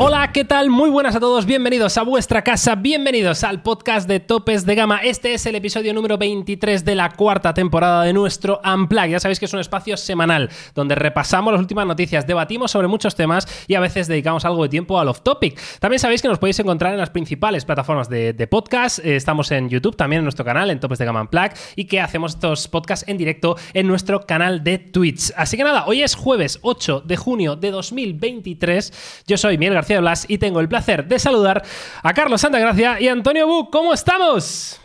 Hola, ¿qué tal? Muy buenas a todos, bienvenidos a vuestra casa, bienvenidos al podcast de Topes de Gama. Este es el episodio número 23 de la cuarta temporada de nuestro Unplug. Ya sabéis que es un espacio semanal donde repasamos las últimas noticias, debatimos sobre muchos temas y a veces dedicamos algo de tiempo al off-topic. También sabéis que nos podéis encontrar en las principales plataformas de, podcast. Eh, estamos en YouTube, también en nuestro canal, en Topes de Gama Unplug, y que hacemos estos podcasts en directo en nuestro canal de Twitch. Así que nada, hoy es jueves 8 de junio de 2023. Yo soy Miguel García de Blas y tengo el placer de saludar a Carlos Santagracia y Antonio Bu. ¿Cómo estamos?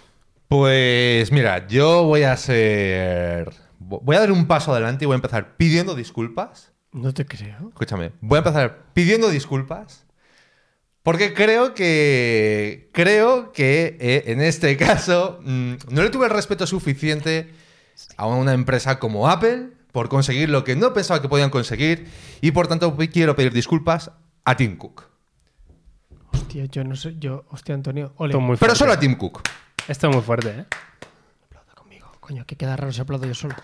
Pues mira, yo voy a ser. Voy a dar un paso adelante y voy a empezar pidiendo disculpas. No te creo. Escúchame, voy a empezar pidiendo disculpas. Porque creo que. Creo que eh, en este caso mm, no le tuve el respeto suficiente a una empresa como Apple por conseguir lo que no pensaba que podían conseguir. Y por tanto quiero pedir disculpas a Tim Cook. Hostia, yo no sé, yo, hostia, Antonio, ole. Muy Pero solo a Tim Cook. Esto es muy fuerte, ¿eh? Aplauda conmigo. Coño, que queda raro si aplaudo yo solo.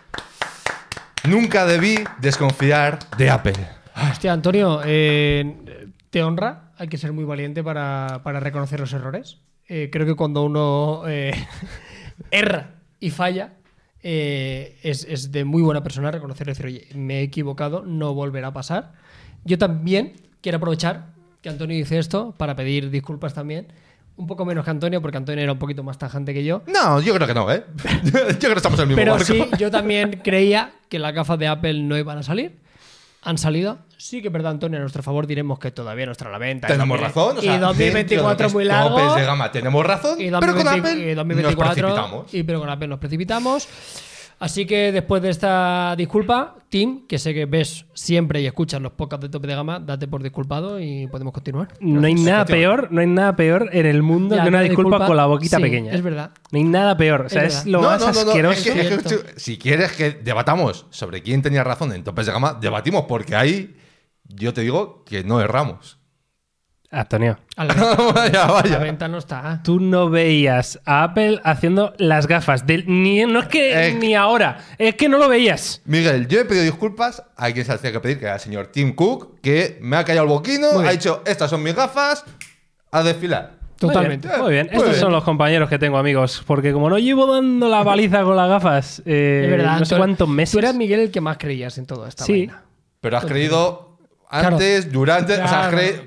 Nunca debí desconfiar de Apple. Hostia, Antonio, eh, te honra, hay que ser muy valiente para, para reconocer los errores. Eh, creo que cuando uno eh, erra y falla, eh, es, es de muy buena persona reconocer y decir, oye, me he equivocado, no volverá a pasar. Yo también quiero aprovechar que Antonio dice esto para pedir disculpas también. Un poco menos que Antonio, porque Antonio era un poquito más tajante que yo. No, yo creo que no, ¿eh? yo creo que estamos en el mismo Pero barco. sí, yo también creía que las gafas de Apple no iban a salir. Han salido. Sí que es verdad, Antonio, a nuestro favor diremos que todavía no está a la venta. Tenemos 2000 razón. O sea, y 2024 es muy largo. de gama tenemos razón. Y pero con 2020 Apple y 2024, nos precipitamos. y pero con Apple nos precipitamos. Así que después de esta disculpa, Tim, que sé que ves siempre y escuchas los podcasts de tope de gama, date por disculpado y podemos continuar. No hay nada peor, no hay nada peor en el mundo Ya, que una disculpa, disculpa, con la boquita sí, pequeña. es verdad. No hay nada peor. O sea, Es lo No, más no, no, no, asqueroso. es que- es que- si quieres que debatamos sobre quién tenía razón en topes de gama, debatimos porque ahí yo te digo que no erramos. Antonio, A la venta, vaya, a la vaya. venta no está. tú no veías a Apple haciendo las gafas. del- ni, no es que Eh. ni ahora, es que no lo veías. Miguel, yo he pedido disculpas a quien se tenía que pedir, que era el señor Tim Cook, que me ha callado el boquino, ha dicho, estas son mis gafas, a desfilar. Totalmente. Muy bien, muy bien. Muy Estos bien. son los compañeros que tengo, amigos. Porque como no llevo dando la baliza con las gafas, eh, Es verdad. no sé cuántos meses. Tú eras Miguel el que más creías en todo esta Sí. vaina. Pero has creído antes, durante, o sea, has creído...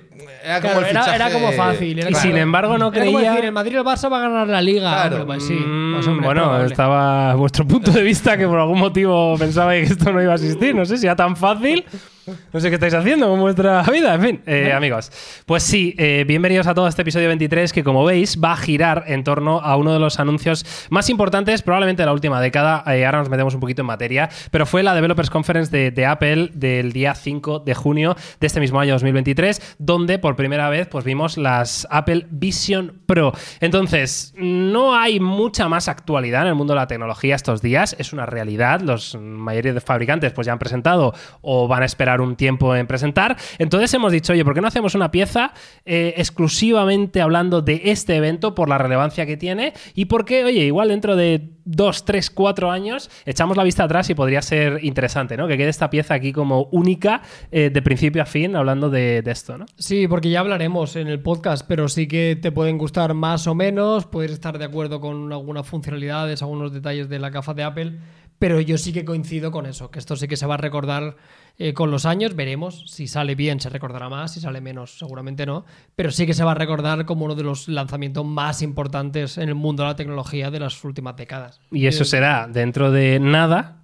Era como Claro, el era, fichaje- era como fácil. Era Y como- sin embargo no era como creía- decir, el Madrid el Barça va a ganar la Liga. Claro. Hombre, pues sí. Mm, Pues, hombre, es bueno, probable. estaba vuestro punto de vista que por algún motivo pensabais que esto no iba a existir. No sé si era tan fácil. No sé qué estáis haciendo con vuestra vida. En fin, eh, amigos. Pues sí, eh, bienvenidos a todo este episodio 23 que, como veis, va a girar en torno a uno de los anuncios más importantes, probablemente de la última década. Eh, ahora nos metemos un poquito en materia, pero fue la Developers Conference de, de Apple del día 5 de junio de este mismo año 2023, donde por primera vez pues, vimos las Apple Vision Pro. Entonces, no hay mucha más actualidad en el mundo de la tecnología estos días. Es una realidad. Los mayoría de fabricantes pues, ya han presentado o van a esperar un tiempo en presentar. Entonces hemos dicho, oye, ¿por qué no hacemos una pieza eh, exclusivamente hablando de este evento por la relevancia que tiene? Y porque, oye, igual dentro de dos, tres, cuatro años echamos la vista atrás y podría ser interesante, ¿no? Que quede esta pieza aquí como única eh, de principio a fin hablando de, de esto, ¿no? Sí, porque ya hablaremos en el podcast, pero sí que te pueden gustar más o menos, puedes estar de acuerdo con algunas funcionalidades, algunos detalles de la gafa de Apple, pero yo sí que coincido con eso, que esto sí que se va a recordar eh, con los años, veremos, si sale bien se recordará más, si sale menos seguramente no, pero sí que se va a recordar como uno de los lanzamientos más importantes en el mundo de la tecnología de las últimas décadas. Y eso será dentro de nada,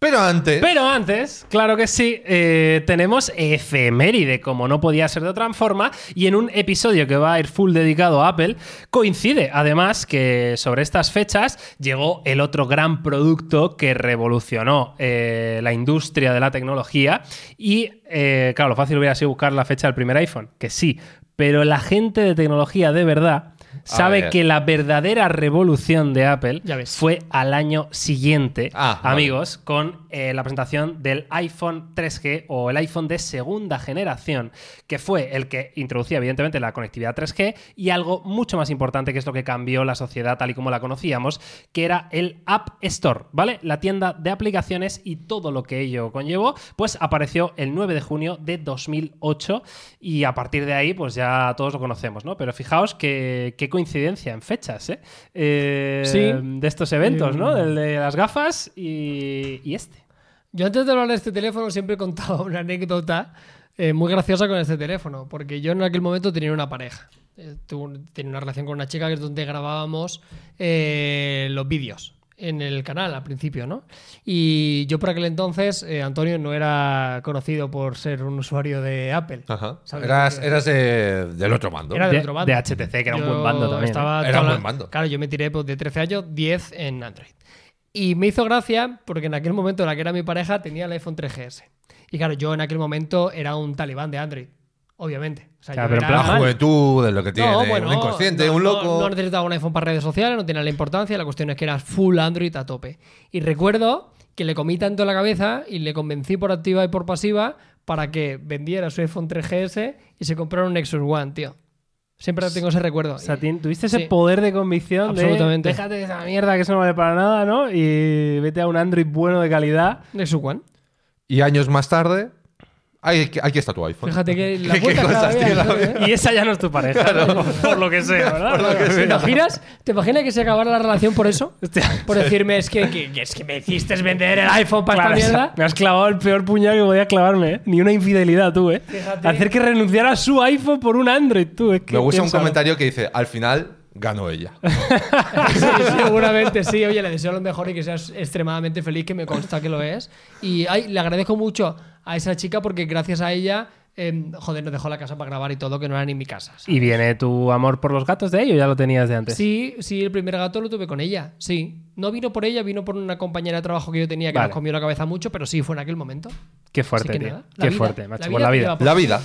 Pero antes... Pero antes, claro que sí, eh, tenemos efeméride, como no podía ser de otra forma, y en un episodio que va a ir full dedicado a Apple, coincide además que sobre estas fechas llegó el otro gran producto que revolucionó eh, la industria de la tecnología y, eh, claro, lo fácil hubiera sido buscar la fecha del primer iPhone, que sí, pero la gente de tecnología de verdad sabe ver. que la verdadera revolución de Apple fue al año siguiente, Ah, vale. amigos, con eh, la presentación del iPhone 3G o el iPhone de segunda generación, que fue el que introducía evidentemente la conectividad 3G y algo mucho más importante que es lo que cambió la sociedad tal y como la conocíamos, que era el App Store, ¿vale? La tienda de aplicaciones y todo lo que ello conllevó, pues apareció el 9 de junio de 2008 y a partir de ahí pues ya todos lo conocemos, ¿no? Pero fijaos que, qué coincidencia en fechas, ¿eh? Eh, Sí. De estos eventos, ¿no? El de las gafas y, y este. Yo antes de hablar de este teléfono siempre he contado una anécdota eh, muy graciosa con este teléfono, porque yo en aquel momento tenía una pareja. Eh, tuve- tenía una relación con una chica que es donde grabábamos eh, los vídeos en el canal al principio, ¿no? Y yo por aquel entonces, eh, Antonio no era conocido por ser un usuario de Apple. Ajá. ¿Sabes Eras, eras de- del otro bando. Era de, De- otro bando. de HTC, que era un Yo buen bando también, ¿eh? estaba Era un buen bando. Claro, yo me tiré pues, de 13 años, 10 en Android. Y me hizo gracia porque en aquel momento la que era mi pareja tenía el iPhone 3GS. Y claro, yo en aquel momento era un talibán de Android, obviamente. O sea, Claro, yo pero era- La juventud, de lo que tiene, no, bueno, un inconsciente, no, un no- loco. No, necesitaba un iPhone para redes sociales, no tenía la importancia. La cuestión es que era full Android a tope. Y recuerdo que le comí tanto la cabeza y le convencí por activa y por pasiva para que vendiera su iPhone 3GS y se comprara un Nexus One, tío. Siempre tengo ese recuerdo. O sea, tuviste ese Sí. poder de convicción Absolutamente. de déjate de esa mierda que eso no vale para nada, ¿no? Y vete a un Android bueno de calidad. Nexus One. Y años más tarde, ahí- aquí está tu iPhone. Fíjate que la ¿Qué- qué cada cosas vez, tiene la ¿eh? Y esa ya no es tu pareja, ¿no? por lo que sea, ¿verdad? ¿Te imaginas, ¿Te imaginas que se acabara la relación por eso? Hostia. Por decirme, es que, que- que es que me hiciste vender el iPhone para Claro, esta mierda. Me has clavado el peor puñal que podía clavarme, ¿eh? Ni una infidelidad, tú, ¿eh? Fíjate. Hacer que renunciara a su iPhone por un Android, tú. Es que Me gusta un piénsalo. comentario que dice, al final ganó ella. Sí, seguramente sí. Oye, le deseo lo mejor y que seas extremadamente feliz, que me consta que lo es. Y ay, le agradezco mucho a esa chica porque gracias a ella, em, joder, nos dejó la casa para grabar y todo, que no era ni mi casa. ¿sabes? ¿Y viene tu amor por los gatos de ello? Ya lo tenías de antes. Sí, sí, el primer gato lo tuve con ella, sí. No vino por ella, vino por una compañera de trabajo que yo tenía que Vale. nos comió la cabeza mucho, pero sí, fue en aquel momento. Qué fuerte, que tío. nada, Qué vida, fuerte, la macho. vida Pues la te vida. La vida.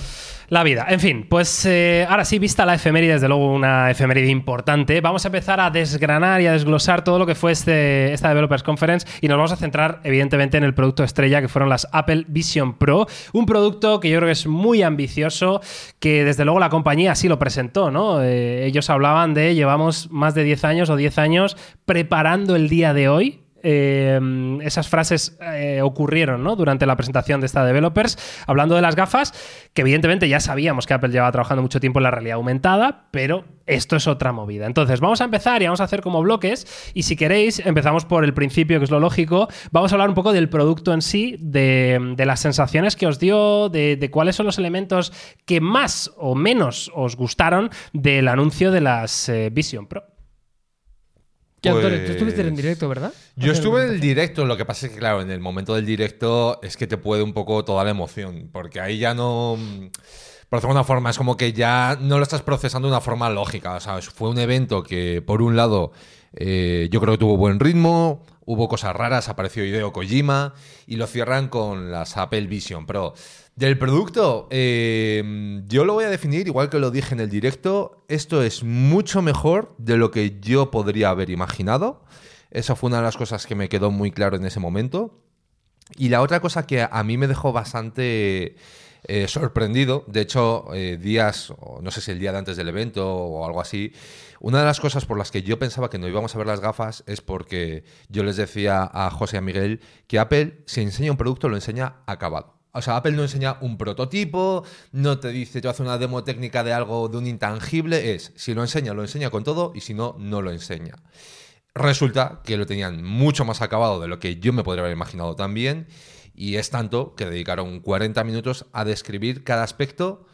La vida. En fin, pues eh, ahora sí, vista la efeméride, desde luego una efeméride importante, vamos a empezar a desgranar y a desglosar todo lo que fue este, esta Developers Conference y nos vamos a centrar, evidentemente, en el producto estrella que fueron las Apple Vision Pro. Un producto que yo creo que es muy ambicioso, que desde luego la compañía así lo presentó, ¿no? Eh, ellos hablaban de llevamos más de 10 años o 10 años preparando el día de hoy eh, esas frases eh, ocurrieron durante la presentación de esta developers, hablando de las gafas, que evidentemente ya sabíamos que Apple llevaba trabajando mucho tiempo en la realidad aumentada, pero esto es otra movida. Entonces, vamos a empezar y vamos a hacer como bloques, y si queréis, empezamos por el principio, que es lo lógico, vamos a hablar un poco del producto en sí, de, las sensaciones que os dio, de, de cuáles son los elementos que más o menos os gustaron del anuncio de las eh, Vision Pro. Antonio, tú Pues- estuviste en directo, ¿verdad? Yo estuve en el directo, lo que pasa es que, claro, en el momento del directo es que te puede un poco toda la emoción, porque ahí ya no... Por decirlo de una forma, es como que ya no lo estás procesando de una forma lógica. O sea, fue un evento que, por un lado, eh, yo creo que tuvo buen ritmo, hubo cosas raras, apareció Hideo Kojima, y lo cierran con las Apple Vision Pro. Del producto, eh, yo lo voy a definir, igual que lo dije en el directo, esto es mucho mejor de lo que yo podría haber imaginado. Esa fue una de las cosas que me quedó muy claro en ese momento. Y la otra cosa que a mí me dejó bastante eh, sorprendido, de hecho, eh, días, no sé si el día de antes del evento o algo así, una de las cosas por las que yo pensaba que no íbamos a ver las gafas es porque yo les decía a José y a Miguel que Apple, si enseña un producto, lo enseña acabado. O sea, Apple no enseña un prototipo, no te dice, te hace una demo técnica de algo, de un intangible, es, si lo enseña, lo enseña con todo y si no, no lo enseña. Resulta que lo tenían mucho más acabado de lo que yo me podría haber imaginado también. Y es tanto que dedicaron 40 minutos a describir cada aspecto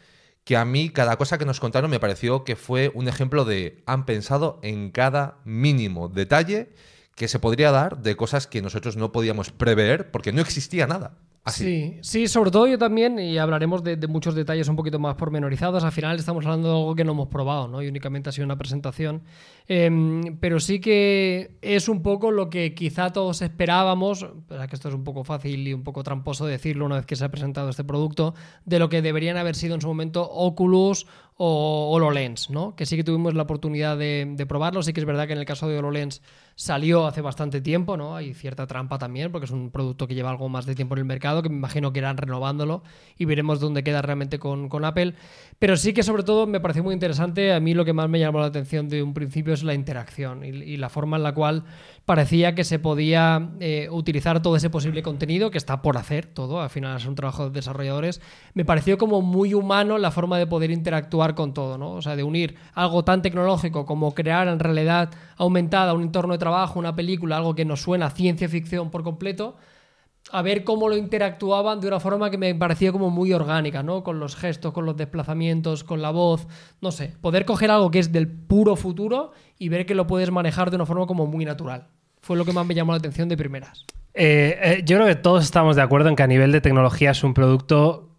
que a mí cada cosa que nos contaron me pareció que fue un ejemplo de han pensado en cada mínimo detalle que se podría dar de cosas que nosotros no podíamos prever porque no existía nada. Sí, sí, sobre todo yo también, y hablaremos de, muchos detalles un poquito más pormenorizados. Al final estamos hablando de algo que no hemos probado, ¿no? Y únicamente ha sido una presentación. Em, pero sí que es un poco lo que quizá todos esperábamos, pero que esto es un poco fácil y un poco tramposo decirlo una vez que se ha presentado este producto, de lo que deberían haber sido en su momento Oculus o HoloLens, ¿no? Que sí que tuvimos la oportunidad de, probarlo. Sí que es verdad que en el caso de HoloLens salió hace bastante tiempo, ¿no? Hay cierta trampa también, porque es un producto que lleva algo más de tiempo en el mercado, que me imagino que irán renovándolo y veremos dónde queda realmente con, con Apple. Pero sí que sobre todo me pareció muy interesante. A mí lo que más me llamó la atención de un principio es la interacción y la forma en la cual parecía que se podía eh, utilizar todo ese posible contenido que está por hacer todo, al final es un trabajo de desarrolladores, me pareció como muy humano la forma de poder interactuar con todo, ¿no? O sea, de unir algo tan tecnológico como crear en realidad aumentada un entorno de trabajo, una película, algo que nos suena ciencia ficción por completo, a ver cómo lo interactuaban de una forma que me parecía como muy orgánica, ¿no? Con los gestos, con los desplazamientos, con la voz, no sé, poder coger algo que es del puro futuro y ver que lo puedes manejar de una forma como muy natural. Fue lo que más me llamó la atención de primeras. Eh, eh, yo creo que todos estamos de acuerdo en que a nivel de tecnología es un producto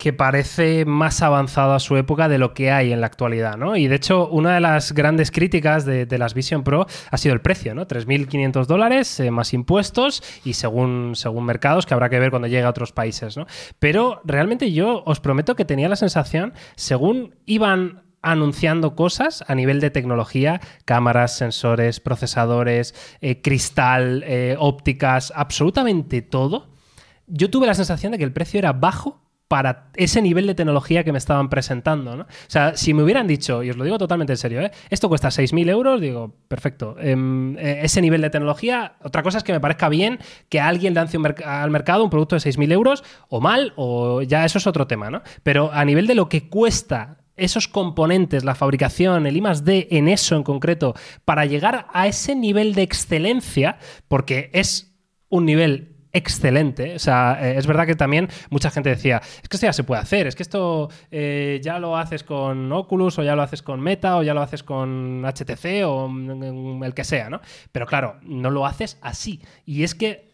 que parece más avanzado a su época de lo que hay en la actualidad, ¿no? Y de hecho, una de las grandes críticas de, las Vision Pro ha sido el precio, ¿no? 3.500 dólares eh, más impuestos y según, según mercados que habrá que ver cuando llegue a otros países, ¿no? Pero realmente yo os prometo que tenía la sensación, según iban anunciando cosas a nivel de tecnología, cámaras, sensores, procesadores, eh, cristal, eh, ópticas, absolutamente todo. Yo tuve la sensación de que el precio era bajo para ese nivel de tecnología que me estaban presentando. ¿no? O sea, si me hubieran dicho, y os lo digo totalmente en serio, ¿eh? esto cuesta 6.000 euros, digo, perfecto. Eh, ese nivel de tecnología, otra cosa es que me parezca bien que alguien lance al mercado un producto de 6.000 euros, o mal, o ya eso es otro tema, ¿no? Pero a nivel de lo que cuesta esos componentes, la fabricación, el I en eso en concreto, para llegar a ese nivel de excelencia, porque es un nivel excelente. O sea, eh, es verdad que también mucha gente decía, es que esto ya se puede hacer, es que esto eh, ya lo haces con Oculus o ya lo haces con Meta o ya lo haces con HTC o mm, el que sea, ¿no? Pero claro, no lo haces así. Y es que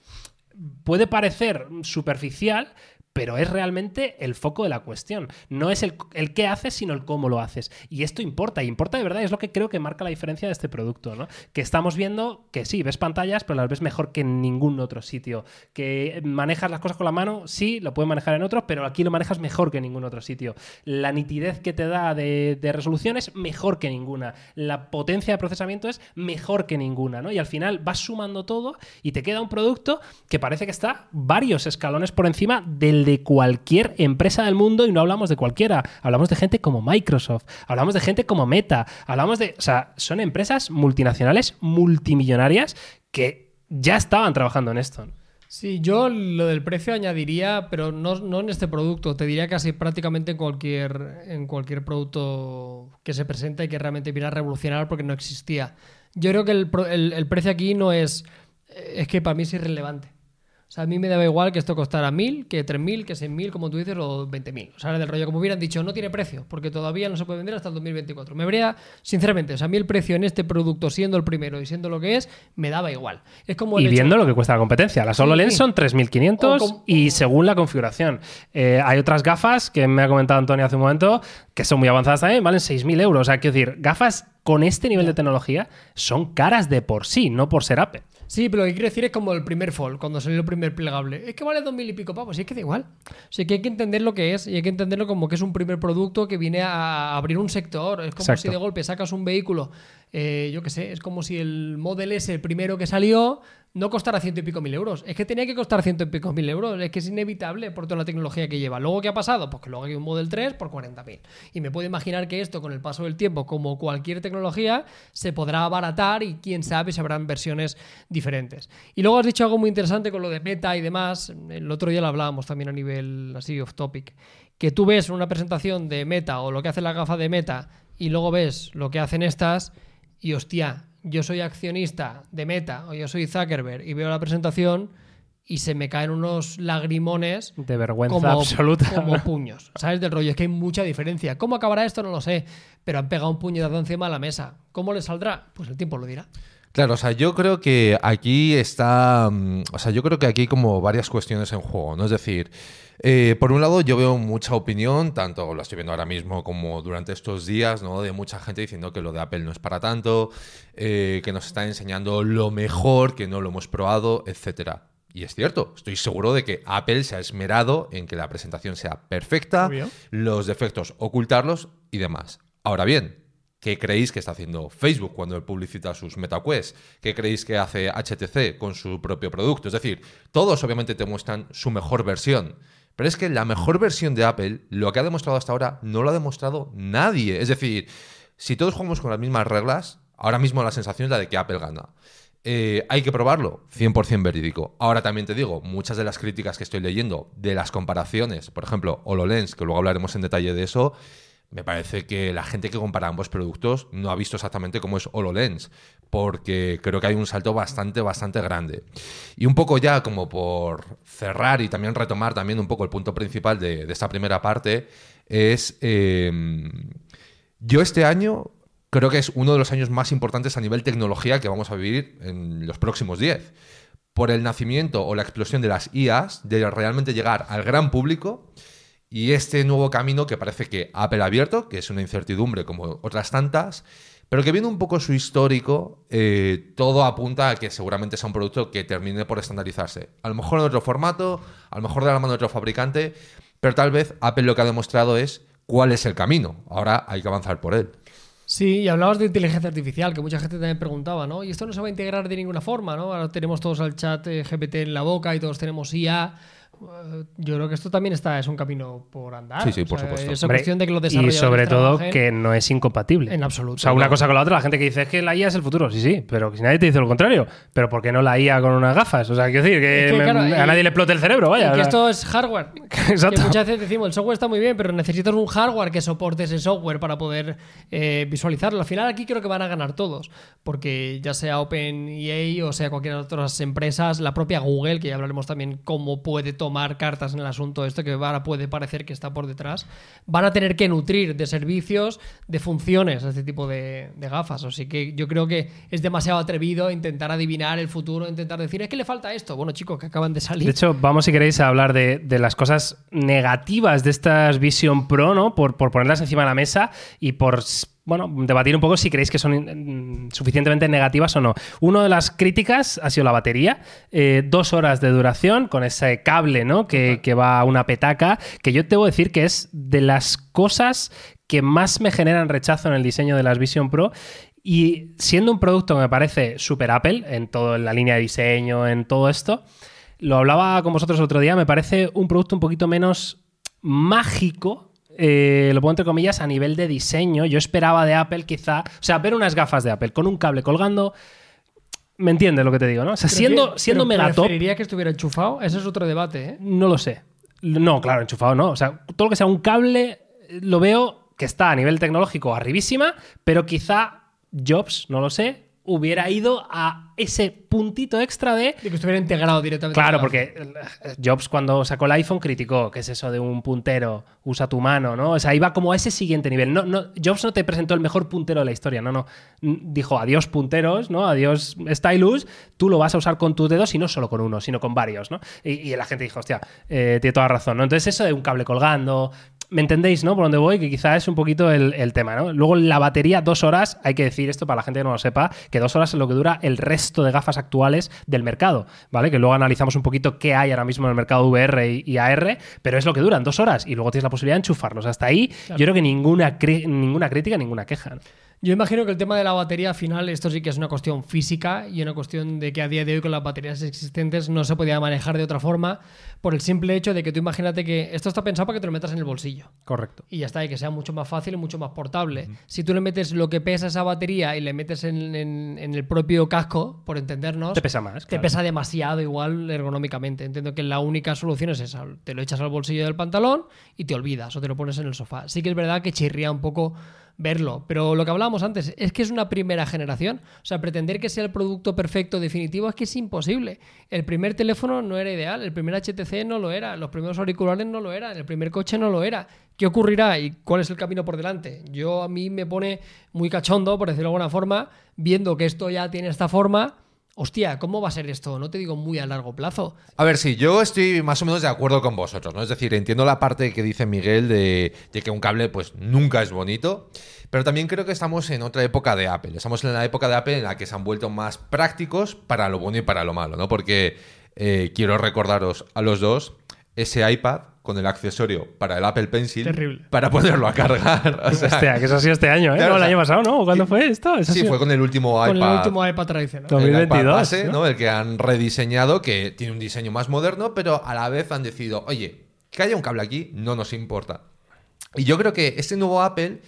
puede parecer superficial, pero es realmente el foco de la cuestión. No es el, el, qué haces, sino el cómo lo haces. Y esto importa, y importa de verdad, es lo que creo que marca la diferencia de este producto, ¿no? Que estamos viendo que sí, ves pantallas, pero las ves mejor que en ningún otro sitio. Que manejas las cosas con la mano, sí, lo puedes manejar en otros, pero aquí lo manejas mejor que en ningún otro sitio. La nitidez que te da de, de resolución es mejor que ninguna. La potencia de procesamiento es mejor que ninguna, ¿no? Y al final vas sumando todo y te queda un producto que parece que está varios escalones por encima del de cualquier empresa del mundo y no hablamos de cualquiera, hablamos de gente como Microsoft, hablamos de gente como Meta, hablamos de, o sea, son empresas multinacionales multimillonarias que ya estaban trabajando en esto. Sí, yo lo del precio añadiría, pero no, no, en este producto, te diría casi prácticamente en cualquier, en cualquier producto que se presente y que realmente viene a revolucionar porque no existía. Yo creo que el, el, el precio aquí no es, es que para mí es irrelevante. Sea, a mí me daba igual que esto costara 1.000, que 3.000, que 6.000, como tú dices, o 20.000. O sea, del rollo, como hubieran dicho, no tiene precio, porque todavía no se puede vender hasta el 2024. Me habría, sinceramente, o sea, a mí el precio en este producto, siendo el primero y siendo lo que es, me daba igual. Es como y viendo lo que cuesta la competencia. Las HoloLens sí. son 3.500 con... y según la configuración. Eh, hay otras gafas que me ha comentado Antonio hace un momento, que son muy avanzadas también, valen 6.000 euros. O sea, quiero decir, gafas con este nivel de tecnología son caras de por sí, no por ser Apple. Sí, pero lo que quiero decir es como el primer Fold, cuando salió el primer plegable. Es que vale dos mil y pico pavos, y es que da igual. O sea, que hay que entender lo que es y hay que entenderlo como que es un primer producto que viene a abrir un sector. Es como Exacto. si de golpe sacas un vehículo, eh, yo qué sé, es como si el Model S, el primero que salió, no costara ciento y pico mil euros. Es que tenía que costar ciento y pico mil euros. Es que es inevitable por toda la tecnología que lleva. Luego, ¿qué ha pasado? Pues que luego hay un Model 3 por 40 mil. Y me puedo imaginar que esto, con el paso del tiempo, como cualquier tecnología, se podrá abaratar y quién sabe si habrán versiones diferentes. Y luego has dicho algo muy interesante con lo de Meta y demás. El otro día lo hablábamos también a nivel así off topic. Que tú ves una presentación de Meta o lo que hace la gafa de Meta y luego ves lo que hacen estas y hostia, yo soy accionista de Meta o yo soy Zuckerberg y veo la presentación y se me caen unos lagrimones de vergüenza como, absoluta. como puños sabes del rollo es que hay mucha diferencia. Cómo acabará esto no lo sé pero han pegado un puñetazo encima de la mesa. Cómo le saldrá pues el tiempo lo dirá Claro, o sea, yo creo que aquí está. O sea, yo creo que aquí hay como varias cuestiones en juego, ¿no? Es decir, eh, por un lado, yo veo mucha opinión, tanto la estoy viendo ahora mismo como durante estos días, ¿no? De mucha gente diciendo que lo de Apple no es para tanto, eh, que nos está enseñando lo mejor, que no lo hemos probado, etcétera. Y es cierto, estoy seguro de que Apple se ha esmerado en que la presentación sea perfecta, Obvio. los defectos ocultarlos y demás. Ahora bien, ¿qué creéis que está haciendo Facebook cuando publicita sus MetaQuest? ¿Qué creéis que hace HTC con su propio producto? Es decir, todos obviamente te muestran su mejor versión. Pero es que la mejor versión de Apple, lo que ha demostrado hasta ahora, no lo ha demostrado nadie. Es decir, si todos jugamos con las mismas reglas, ahora mismo la sensación es la de que Apple gana. Eh, hay que probarlo, 100% verídico. Ahora también te digo, muchas de las críticas que estoy leyendo de las comparaciones, por ejemplo, HoloLens, que luego hablaremos en detalle de eso, me parece que la gente que compara ambos productos no ha visto exactamente cómo es HoloLens, porque creo que hay un salto bastante, bastante grande. Y un poco ya como por cerrar y también retomar también un poco el punto principal de, esta primera parte, es... Em, yo este año creo que es uno de los años más importantes a nivel tecnología que vamos a vivir en los próximos 10. Por el nacimiento o la explosión de las IAs, de realmente llegar al gran público y este nuevo camino que parece que Apple ha abierto, que es una incertidumbre como otras tantas, pero que viendo un poco su histórico, eh, todo apunta a que seguramente sea un producto que termine por estandarizarse. A lo mejor en otro formato, a lo mejor de la mano de otro fabricante, pero tal vez Apple lo que ha demostrado es cuál es el camino. Ahora hay que avanzar por él. Sí, y hablabas de inteligencia artificial, que mucha gente también preguntaba, ¿no? Y esto no se va a integrar de ninguna forma, ¿no? Ahora tenemos todos al chat eh, GPT en la boca y todos tenemos IA. Yo creo que esto también está, es un camino por andar. Sí, sí, por supuesto. Es cuestión de que lo Y sobre todo que no es incompatible. En absoluto. O sea, una cosa con la otra, la gente que dice es que la IA es el futuro. Sí, sí, pero si nadie te dice lo contrario. Pero ¿por qué no la IA con unas gafas? O sea, quiero decir que, a nadie le explote el cerebro, vaya. que esto es hardware. Exacto. muchas veces decimos, el software está muy bien, pero necesitas un hardware que soporte ese software para poder eh, visualizarlo. Al final aquí creo que van a ganar todos. Porque ya sea OpenEA o sea cualquier otra otras empresas, la propia Google, que ya hablaremos también cómo puede tomar cartas en el asunto esto que ahora puede parecer que está por detrás, van a tener que nutrir de servicios, de funciones a este tipo de, gafas. Así que yo creo que es demasiado atrevido intentar adivinar el futuro, intentar decir, es que le falta esto. Bueno, chicos, que acaban de salir. De hecho, vamos, si queréis, a hablar de, las cosas negativas de estas Vision Pro, ¿no? Por, por ponerlas encima de la mesa y por bueno, debatir un poco si creéis que son mm, suficientemente negativas o no. Una de las críticas ha sido la batería. Eh, dos horas de duración con ese cable, ¿no? Que, va a una petaca, que yo te voy a decir que es de las cosas que más me generan rechazo en el diseño de las Vision Pro y siendo un producto que me parece super Apple en toda la línea de diseño, en todo esto, lo hablaba con vosotros el otro día, me parece un producto un poquito menos mágico eh, lo pongo entre comillas, a nivel de diseño. Yo esperaba de Apple quizá, o sea, ver unas gafas de Apple con un cable colgando. ¿Me entiendes lo que te digo, no? O sea, siendo, siendo mega top. ¿Preferiría que estuviera enchufado? Ese es otro debate, ¿eh? No lo sé. No, claro, enchufado no. O sea, todo lo que sea un cable, lo veo que está a nivel tecnológico arribísima, pero quizá Jobs, no lo sé, hubiera ido a ese puntito extra de... De que estuviera integrado directamente. Claro, porque eh, Jobs cuando sacó el iPhone criticó que es eso de un puntero, usa tu mano, ¿no? O sea, iba como a ese siguiente nivel. No, no, Jobs no te presentó el mejor puntero de la historia, no, no. Dijo adiós punteros, ¿no? Adiós stylus, tú lo vas a usar con tus dedos y no solo con uno, sino con varios, ¿no? Y, la gente dijo, hostia, eh, tiene toda razón, ¿no? Entonces eso de un cable colgando, me entendéis, ¿no? Por dónde voy, que quizá es un poquito el, tema, ¿no? Luego la batería, dos horas, hay que decir esto para la gente que no lo sepa, que dos horas es lo que dura el resto de gafas actuales del mercado, ¿vale? Que luego analizamos un poquito qué hay ahora mismo en el mercado VR y, AR, pero es lo que duran, dos horas, y luego tienes la posibilidad de enchufarlos. Hasta ahí, yo creo que ninguna, ninguna crítica, ninguna queja. Yo imagino que el tema de la batería, al final, esto sí que es una cuestión física y una cuestión de que a día de hoy con las baterías existentes no se podía manejar de otra forma por el simple hecho de que tú imagínate que esto está pensado para que te lo metas en el bolsillo. Correcto. Y ya está, y que sea mucho más fácil y mucho más portable. Si tú le metes lo que pesa esa batería y le metes en, el propio casco, por entendernos... Te pesa más. Te pesa demasiado igual ergonómicamente. Entiendo que la única solución es esa. Te lo echas al bolsillo del pantalón y te olvidas o te lo pones en el sofá. Sí que es verdad que chirría un poco verlo. Pero lo que hablábamos antes es que es una primera generación. O sea, pretender que sea el producto perfecto definitivo es que es imposible. El primer teléfono no era ideal, el primer HTC no lo era, los primeros auriculares no lo eran, el primer coche no lo era. ¿Qué ocurrirá y cuál es el camino por delante? Yo a mí me pone muy cachondo, por decirlo de alguna forma, viendo que esto ya tiene esta forma hostia, ¿cómo va a ser esto? No te digo muy a largo plazo. A ver, sí, yo estoy más o menos de acuerdo con vosotros, ¿no? Es decir, entiendo la parte que dice Miguel de, que un cable pues nunca es bonito, pero también creo que estamos en otra época de Apple. Estamos en la época de Apple en la que se han vuelto más prácticos para lo bueno y para lo malo, ¿no? Porque eh, quiero recordaros a los dos ese iPad con el accesorio para el Apple Pencil Terrible. para ponerlo a cargar. O sea, Hostia, que eso ha sido este año, ¿eh? Claro, no, el o sea, año pasado, ¿no? ¿Cuándo fue esto? Eso sí, sido- fue con el último Con iPad. el último iPad tradicional. Todo. el iPad 2022, base, ¿no? ¿no? El que han rediseñado, que tiene un diseño más moderno, pero a la vez han decidido, oye, que haya un cable aquí no nos importa. Y yo creo que este nuevo Apple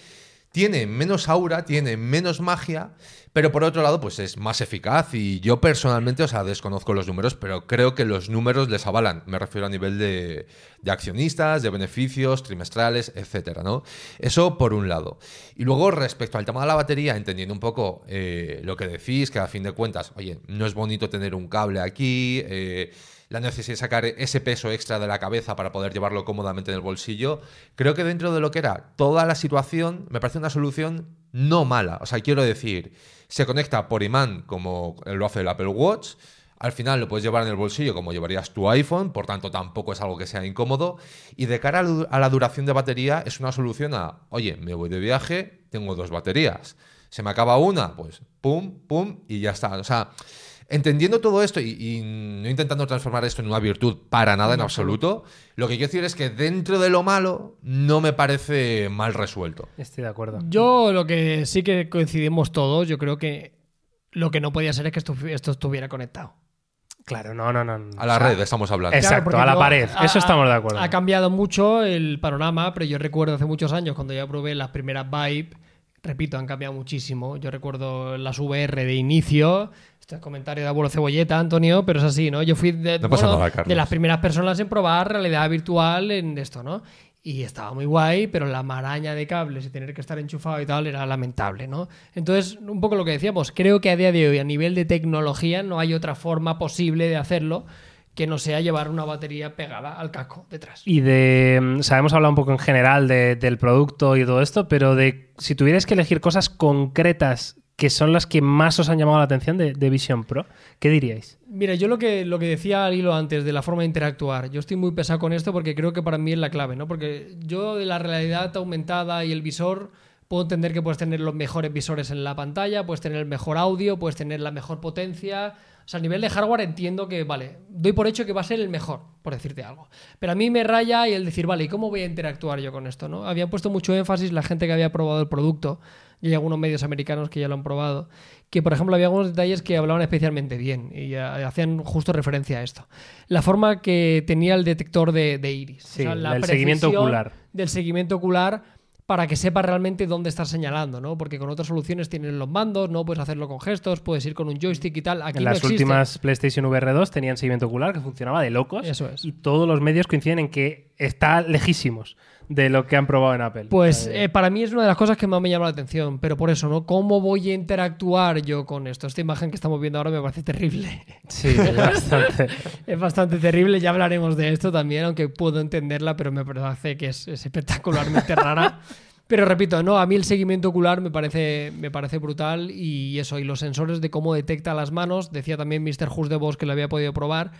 tiene menos aura, tiene menos magia, pero por otro lado, pues es más eficaz. Y yo personalmente, o sea, desconozco los números, pero creo que los números les avalan. Me refiero a nivel de, de accionistas, de beneficios trimestrales, etcétera, ¿no? Eso por un lado. Y luego, respecto al tema de la batería, entendiendo un poco eh, lo que decís, que a fin de cuentas, oye, no es bonito tener un cable aquí. eh, la necesidad de sacar ese peso extra de la cabeza para poder llevarlo cómodamente en el bolsillo, creo que dentro de lo que era toda la situación, me parece una solución no mala. O sea, quiero decir, se conecta por imán como lo hace el Apple Watch. Al final lo puedes llevar en el bolsillo como llevarías tu iPhone, por tanto tampoco es algo que sea incómodo. Y de cara a la duración de batería es una solución a, oye, me voy de viaje, tengo dos baterías. Se me acaba una, pues pum, pum y ya está. O sea, entendiendo todo esto y, y no intentando transformar esto en una virtud para nada en absoluto, lo que quiero decir es que dentro de lo malo no me parece mal resuelto. Estoy de acuerdo. Yo lo que sí que coincidimos todos, yo creo que lo que no podía ser es que esto, esto estuviera conectado. Claro, no, no, no. A la O sea, red estamos hablando. Exacto, a la no- pared. ha- Eso estamos de acuerdo. Ha cambiado mucho el panorama, pero yo recuerdo hace muchos años cuando ya probé las primeras Vibe, repito, han cambiado muchísimo. Yo recuerdo las VR de inicio. Este es comentario de abuelo cebolleta, Antonio, pero es así, ¿no? Yo fui de, No pasa bueno, nada, Carlos. de las primeras personas en probar realidad virtual en esto, ¿no? Y estaba muy guay, pero la maraña de cables y tener que estar enchufado y tal era lamentable, ¿no? Entonces, un poco lo que decíamos, creo que a día de hoy, a nivel de tecnología, no hay otra forma posible de hacerlo que no sea llevar una batería pegada al casco detrás. Y de. mm, O sea, hemos hablado un poco en general de- del producto y todo esto, pero de si tuvierais que elegir cosas concretas que son las que más os han llamado la atención de, de Vision Pro, ¿qué diríais? Mira, yo lo que, lo que decía al hilo antes de la forma de interactuar, yo estoy muy pesado con esto porque creo que para mí es la clave, ¿no? Porque yo de la realidad aumentada y el visor puedo entender que puedes tener los mejores visores en la pantalla, puedes tener el mejor audio, puedes tener la mejor potencia. O sea, a nivel de hardware entiendo que, vale, doy por hecho que va a ser el mejor, por decirte algo. Pero a mí me raya y el decir, vale, ¿y cómo voy a interactuar yo con esto? ¿no? Habían puesto mucho énfasis la gente que había probado el producto, y hay algunos medios americanos que ya lo han probado, que por ejemplo había algunos detalles que hablaban especialmente bien y hacían justo referencia a esto. La forma que tenía el detector de, de iris. Sí, el seguimiento precisión ocular. Del seguimiento ocular para que sepa realmente dónde estás señalando, ¿no? Porque con otras soluciones tienen los mandos, ¿no? Puedes hacerlo con gestos, puedes ir con un joystick y tal. Aquí en no las existe. últimas PlayStation VR 2 tenían seguimiento ocular que funcionaba de locos. Eso es. Y todos los medios coinciden en que está lejísimos de lo que han probado en Apple. Pues Eh, para mí es una de las cosas que más me llama la atención, pero por eso, ¿no? ¿Cómo voy a interactuar yo con esto? Esta imagen que estamos viendo ahora me parece terrible. sí, es bastante. Es bastante terrible, ya hablaremos de esto también, aunque puedo entenderla, pero me parece que es, es espectacularmente rara. Pero repito, no, a mí el seguimiento ocular me parece, me parece brutal y eso, y los sensores de cómo detecta las manos, decía también Mr. Hus de Vos que lo había podido probar,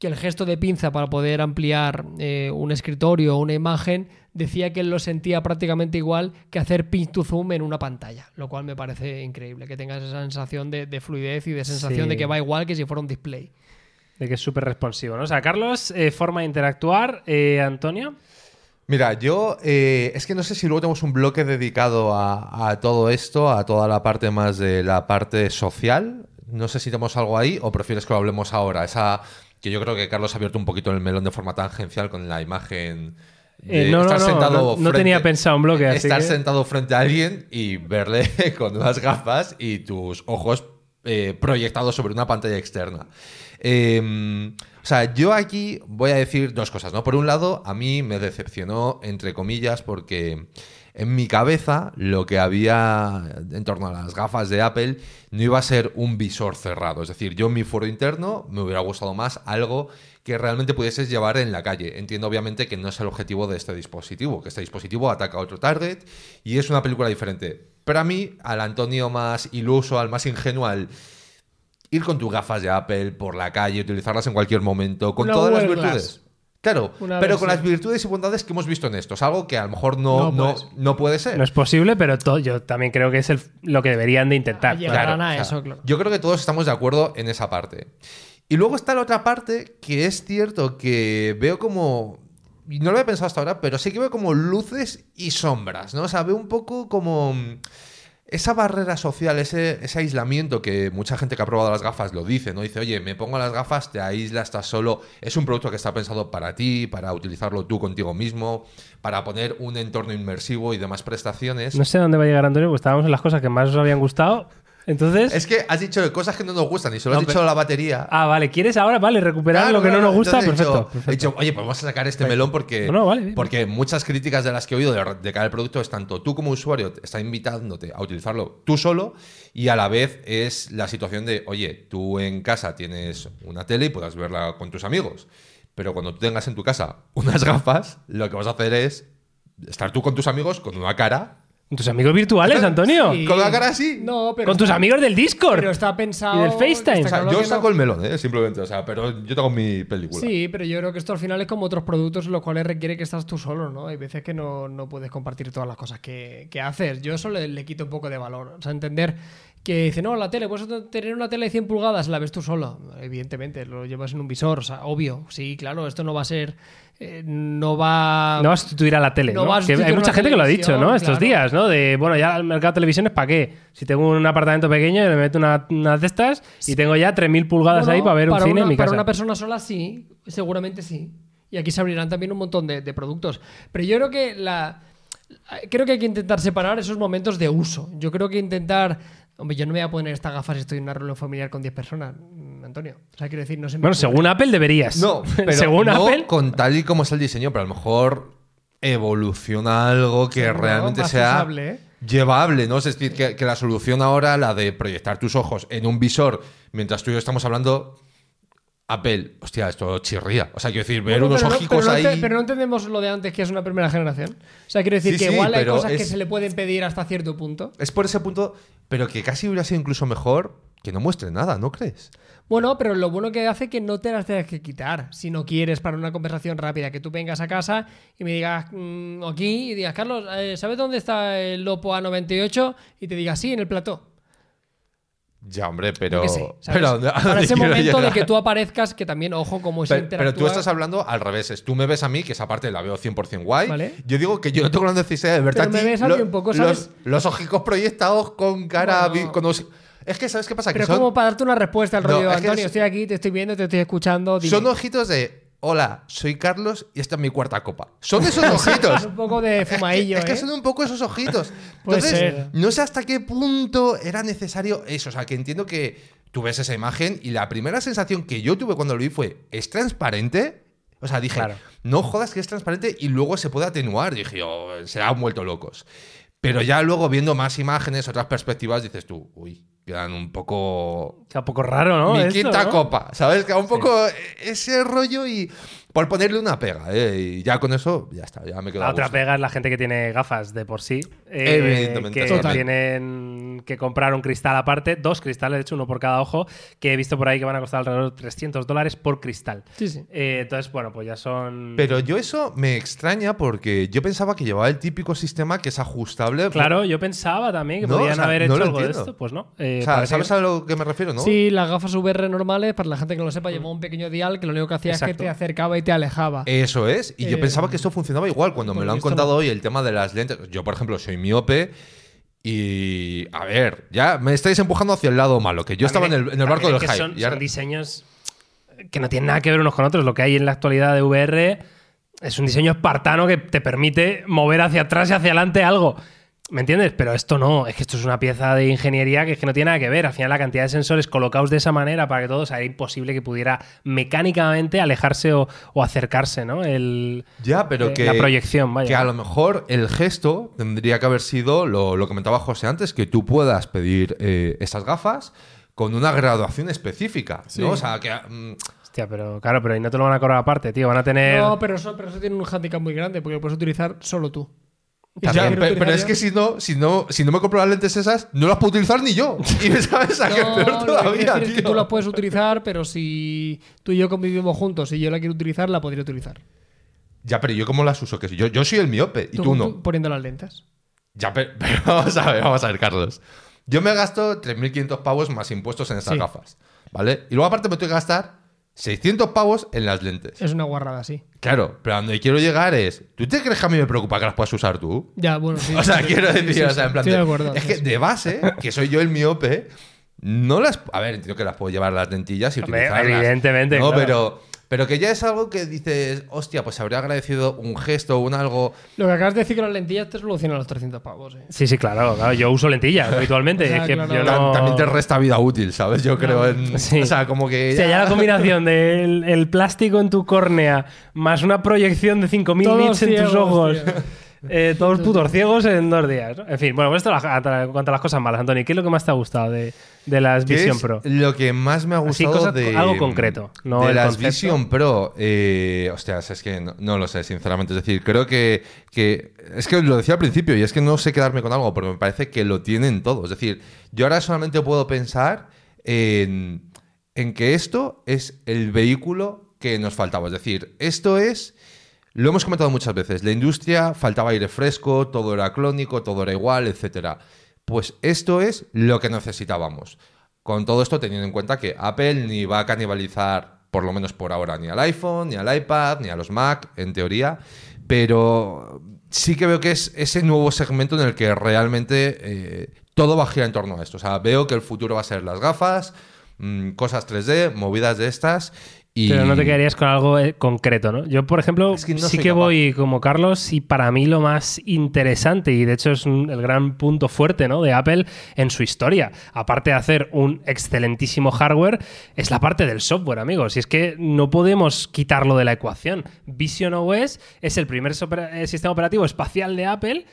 que el gesto de pinza para poder ampliar eh, un escritorio o una imagen, decía que él lo sentía prácticamente igual que hacer pinch to zoom en una pantalla, lo cual me parece increíble, que tengas esa sensación de, de fluidez y de sensación Sí. de que va igual que si fuera un display. De que es súper responsivo, ¿no? O sea, Carlos, eh, forma de interactuar. Eh, Antonio. Mira, yo eh, es que no sé si luego tenemos un bloque dedicado a, a todo esto, a toda la parte más de la parte social. No sé si tenemos algo ahí o prefieres que lo hablemos ahora. Esa que yo creo que Carlos ha abierto un poquito el melón de forma tangencial con la imagen. de Eh, no, estar no, sentado no, frente- tenía pensado un bloque, así Estar que- sentado frente a alguien y verle con unas gafas y tus ojos eh, proyectados sobre una pantalla externa. Eh, o sea, yo aquí voy a decir dos cosas, ¿no? Por un lado, a mí me decepcionó, entre comillas, porque en mi cabeza lo que había en torno a las gafas de Apple no iba a ser un visor cerrado. Es decir, yo en mi foro interno me hubiera gustado más algo que realmente pudieses llevar en la calle. Entiendo obviamente que no es el objetivo de este dispositivo, que este dispositivo ataca a otro target y es una película diferente. Pero a mí, al Antonio más iluso, al más ingenuo, al ir con tus gafas de Apple por la calle, utilizarlas en cualquier momento, con todas las virtudes. Glass. Claro, Una pero con las virtudes y bondades que hemos visto en esto. Es algo que a lo mejor no, No no, puede ser. No es posible, pero yo también creo que es el- lo que deberían de intentar. Llegarán claro. a O sea, eso, claro. Yo creo que todos estamos de acuerdo en esa parte. Y luego está la otra parte que es cierto que veo como y no lo había pensado hasta ahora, pero sí que veo como luces y sombras, ¿no? O sea, veo un poco como esa barrera social, ese, aislamiento que mucha gente que ha probado las gafas lo dice, ¿no? Dice, oye, me pongo las gafas, te aíslas, estás solo. Es un producto que está pensado para ti, para utilizarlo tú contigo mismo, para poner un entorno inmersivo y demás prestaciones. No sé dónde va a llegar Antonio, pues estábamos en las cosas que más os habían gustado. Entonces. Es que has dicho cosas que no nos gustan y solo No, has dicho pero- la batería. Ah, vale, ¿quieres ahora? Vale, recuperar Claro, lo que no nos gusta. entonces he Perfecto. dicho- perfecto. He dicho, oye, pues vamos a sacar este melón porque, No, no, vale, bien. porque muchas críticas de las que he oído de, de cada producto es tanto tú como usuario te está invitándote a utilizarlo tú solo y a la vez es la situación de, oye, tú en casa tienes una tele y puedas verla con tus amigos, pero cuando tú tengas en tu casa unas gafas, lo que vas a hacer es estar tú con tus amigos con una cara, ¿Tus amigos virtuales, Antonio? Sí. con la cara así. No, pero Con tus amigos del Discord. Pero está pensado. Y del FaceTime. O está sea, claro yo saco no- el melón, ¿eh? simplemente, o sea, pero yo tengo mi película. Sí, pero yo creo que esto al final es como otros productos en los cuales requiere que estás tú solo, ¿no? Hay veces que no, no puedes compartir todas las cosas que, que haces. Yo eso le, le quito un poco de valor. O sea, entender que dice, no, la tele, puedes tener una tele de 100 pulgadas, la ves tú solo. Evidentemente, lo llevas en un visor, o sea, obvio. Sí, claro, esto no va a ser. Eh, no va. No va a sustituir a la tele, No ¿no? va a Que sustituir hay mucha gente que lo ha dicho, ¿no? Estos días, ¿no? De, bueno, ya el mercado de televisión es para qué. Si tengo un apartamento pequeño, le meto una, unas de estas y tengo ya 3.000 pulgadas Bueno, ahí para ver un cine una, en mi Para casa. una persona sola sí, seguramente sí. Y aquí se abrirán también un montón de, de productos. Pero yo creo que la. Creo que hay que intentar separar esos momentos de uso. Yo creo que intentar. Hombre, yo no me voy a poner estas gafas si estoy en una reunión familiar con 10 personas, Antonio. O sea, quiero decir, no se me Bueno, ocurre. según Apple deberías. No, pero según no Apple. con tal y como es el diseño, pero a lo mejor evoluciona algo que realmente más sea usable, ¿eh? llevable, ¿no? Es decir, que, que la solución ahora, la de proyectar tus ojos en un visor mientras tú y yo estamos hablando, Apple, hostia, esto chirría. O sea, quiero decir, ver Bueno, unos pero no- ojicos pero no ahí... pero no entendemos lo de antes, que es una primera generación. O sea, quiero decir Sí, que sí, igual hay pero cosas que es- se le pueden pedir hasta cierto punto. Es por ese punto, pero que casi hubiera sido incluso mejor que no muestre nada, ¿no crees? Bueno, pero lo bueno que hace que no te las tengas que quitar. Si no quieres para una conversación rápida, que tú vengas a casa y me digas mm, aquí y digas, Carlos, eh, ¿sabes dónde está el Lopo A98? Y te diga, sí, en el plató. Ya, hombre, pero... sé, pero para ese momento de que tú aparezcas, que también, ojo, como se Pero, pero tú interactúa- estás hablando al revés. es Tú me ves a mí, que esa parte la veo 100% guay. Vale. Yo digo que yo no tengo la necesidad de verte Pero a me ves a ti un poco, ¿sabes? Los, los ojicos proyectados con cara... Bueno. vi- con los- Es que, ¿sabes qué pasa? Pero que son, como para darte una respuesta al No, rollo, Antonio, es- estoy aquí, te estoy viendo, te estoy escuchando. dime. son ojitos de... Hola, soy Carlos y esta es mi cuarta copa. Son esos ojitos. Es un poco de fumaillo, es que ¿eh? son un poco esos ojitos. Entonces, ser. no sé hasta qué punto era necesario eso. O sea, que entiendo que tú ves esa imagen y la primera sensación que yo tuve cuando lo vi fue, ¿es transparente? O sea, dije, Claro. no jodas que es transparente y luego se puede atenuar. Dije, oh, se han vuelto locos. Pero ya luego viendo más imágenes, otras perspectivas, dices tú, uy, quedan un poco Queda un poco raro, ¿no? mi Esto, quinta ¿no? copa, ¿sabes? Que un poco ese rollo y por ponerle una pega, ¿eh? Y ya con eso, ya está, ya me quedo. La a otra gusto. pega es la gente que tiene gafas de por sí. eh, Evidentemente, que total. tienen que comprar un cristal aparte, dos cristales, de hecho, uno por cada ojo, que he visto por ahí que van a costar alrededor de 300 dólares por cristal. Sí, sí. Eh, entonces, bueno, pues ya son. Pero yo eso me extraña porque yo pensaba que llevaba el típico sistema que es ajustable. Claro, yo pensaba también que No, podían o sea, haber no hecho lo algo de esto. Pues no. Eh, O sea, ¿sabes que- a lo que me refiero, no? Sí, las gafas VR normales, para la gente que no lo sepa, llevaba un pequeño dial que lo único que hacía es que te acercaba y te alejaba. Eso es. Y yo Eh, pensaba que esto funcionaba igual. Cuando me lo han contado no. hoy, el tema de las lentes. Yo, por ejemplo, soy miope. Y. A ver, ya me estáis empujando hacia el lado malo. Que yo estaba en el, en el barco del hype. Son, y ahora- son diseños que no tienen nada que ver unos con otros. Lo que hay en la actualidad de VR es un diseño espartano que te permite mover hacia atrás y hacia adelante algo. ¿Me entiendes? Pero esto no, es que esto es una pieza de ingeniería que es que no tiene nada que ver. Al final la cantidad de sensores colocados de esa manera para que todo sea imposible que pudiera mecánicamente alejarse o, o acercarse, ¿no? El, Ya, pero eh, que. la proyección, vaya. Que a lo mejor el gesto tendría que haber sido lo, lo que comentaba José antes, que tú puedas pedir eh, esas gafas con una graduación específica. Sí. ¿no? O sea, que. mm, Hostia, pero claro, pero ahí no te lo van a cobrar aparte, tío. Van a tener. No, pero eso, pero eso tiene un handicap muy grande porque lo puedes utilizar solo tú. Pero, es que si no, si no, si no me compro las lentes esas, no las puedo utilizar ni yo. Y sabes a qué No, peor que quiero todavía, es que tú las puedes utilizar, pero si tú y yo convivimos juntos y yo la quiero utilizar, la podría utilizar. Ya, pero yo cómo las uso, que yo, yo soy el miope y tú, no. poniendo las lentes. Ya, pero, pero vamos a ver, vamos a ver, Carlos. Yo me gasto 3.500 pavos más impuestos en estas Sí. gafas, ¿vale? Y luego aparte me tengo que gastar 600 pavos en las lentes. Es una guarrada, sí. Claro, pero a donde quiero llegar es. ¿Tú te crees que a mí me preocupa que las puedas usar tú? Ya, bueno, sí. O sea, sí, quiero decir, sí, o sea, en plan. Estoy de de- acuerdo. es que de base, que soy yo el miope, no las. A ver, entiendo que las puedo llevar las lentillas y Hombre, utilizarlas. evidentemente, No, claro. pero. Pero que ya es algo que dices, hostia, pues habría agradecido un gesto o un algo. Lo que acabas de decir con las lentillas te soluciona los 300 pavos, eh. Sí, sí, claro, claro. Yo uso lentillas habitualmente. O sea, es que claro. yo Ta- no... También te resta vida útil, ¿sabes? Yo creo en. Sí. O sea, como que. O sea, ya la combinación del el plástico en tu córnea más una proyección de 5.000 Todos nits en tus ojos. tío. Eh, todos putos ciegos en dos días. ¿no? En fin, bueno, pues esto cuanto a las cosas malas, Antonio. ¿Qué es lo que más te ha gustado de, de las ¿Qué Vision es Pro? Lo que más me ha gustado cosa- de. algo concreto, no de las concepto. Vision Pro. Eh, hostias, es que no, no lo sé, sinceramente. Es decir, creo que, que. Es que lo decía al principio y es que no sé quedarme con algo porque me parece que lo tienen todo. Es decir, yo ahora solamente puedo pensar en, en que esto es el vehículo que nos faltaba. Es decir, esto es. Lo hemos comentado muchas veces. La industria faltaba aire fresco, todo era clónico, todo era igual, etcétera. Pues esto es lo que necesitábamos. Con todo esto teniendo en cuenta que Apple ni va a canibalizar, por lo menos por ahora, ni al iPhone, ni al iPad, ni a los Mac, en teoría. Pero sí que veo que es ese nuevo segmento en el que realmente eh, todo va a girar en torno a esto. O sea, veo que el futuro va a ser las gafas, mm, cosas 3D, movidas de estas. Y... Pero no te quedarías con algo eh, concreto, ¿no? Yo, por ejemplo, Es que no sí que capaz. voy como Carlos y para mí lo más interesante y de hecho es un- el gran punto fuerte ¿no? de Apple en su historia, aparte de hacer un excelentísimo hardware, es la parte del software, amigos. Y es que no podemos quitarlo de la ecuación. Vision OS es el primer eh, sistema operativo espacial de Apple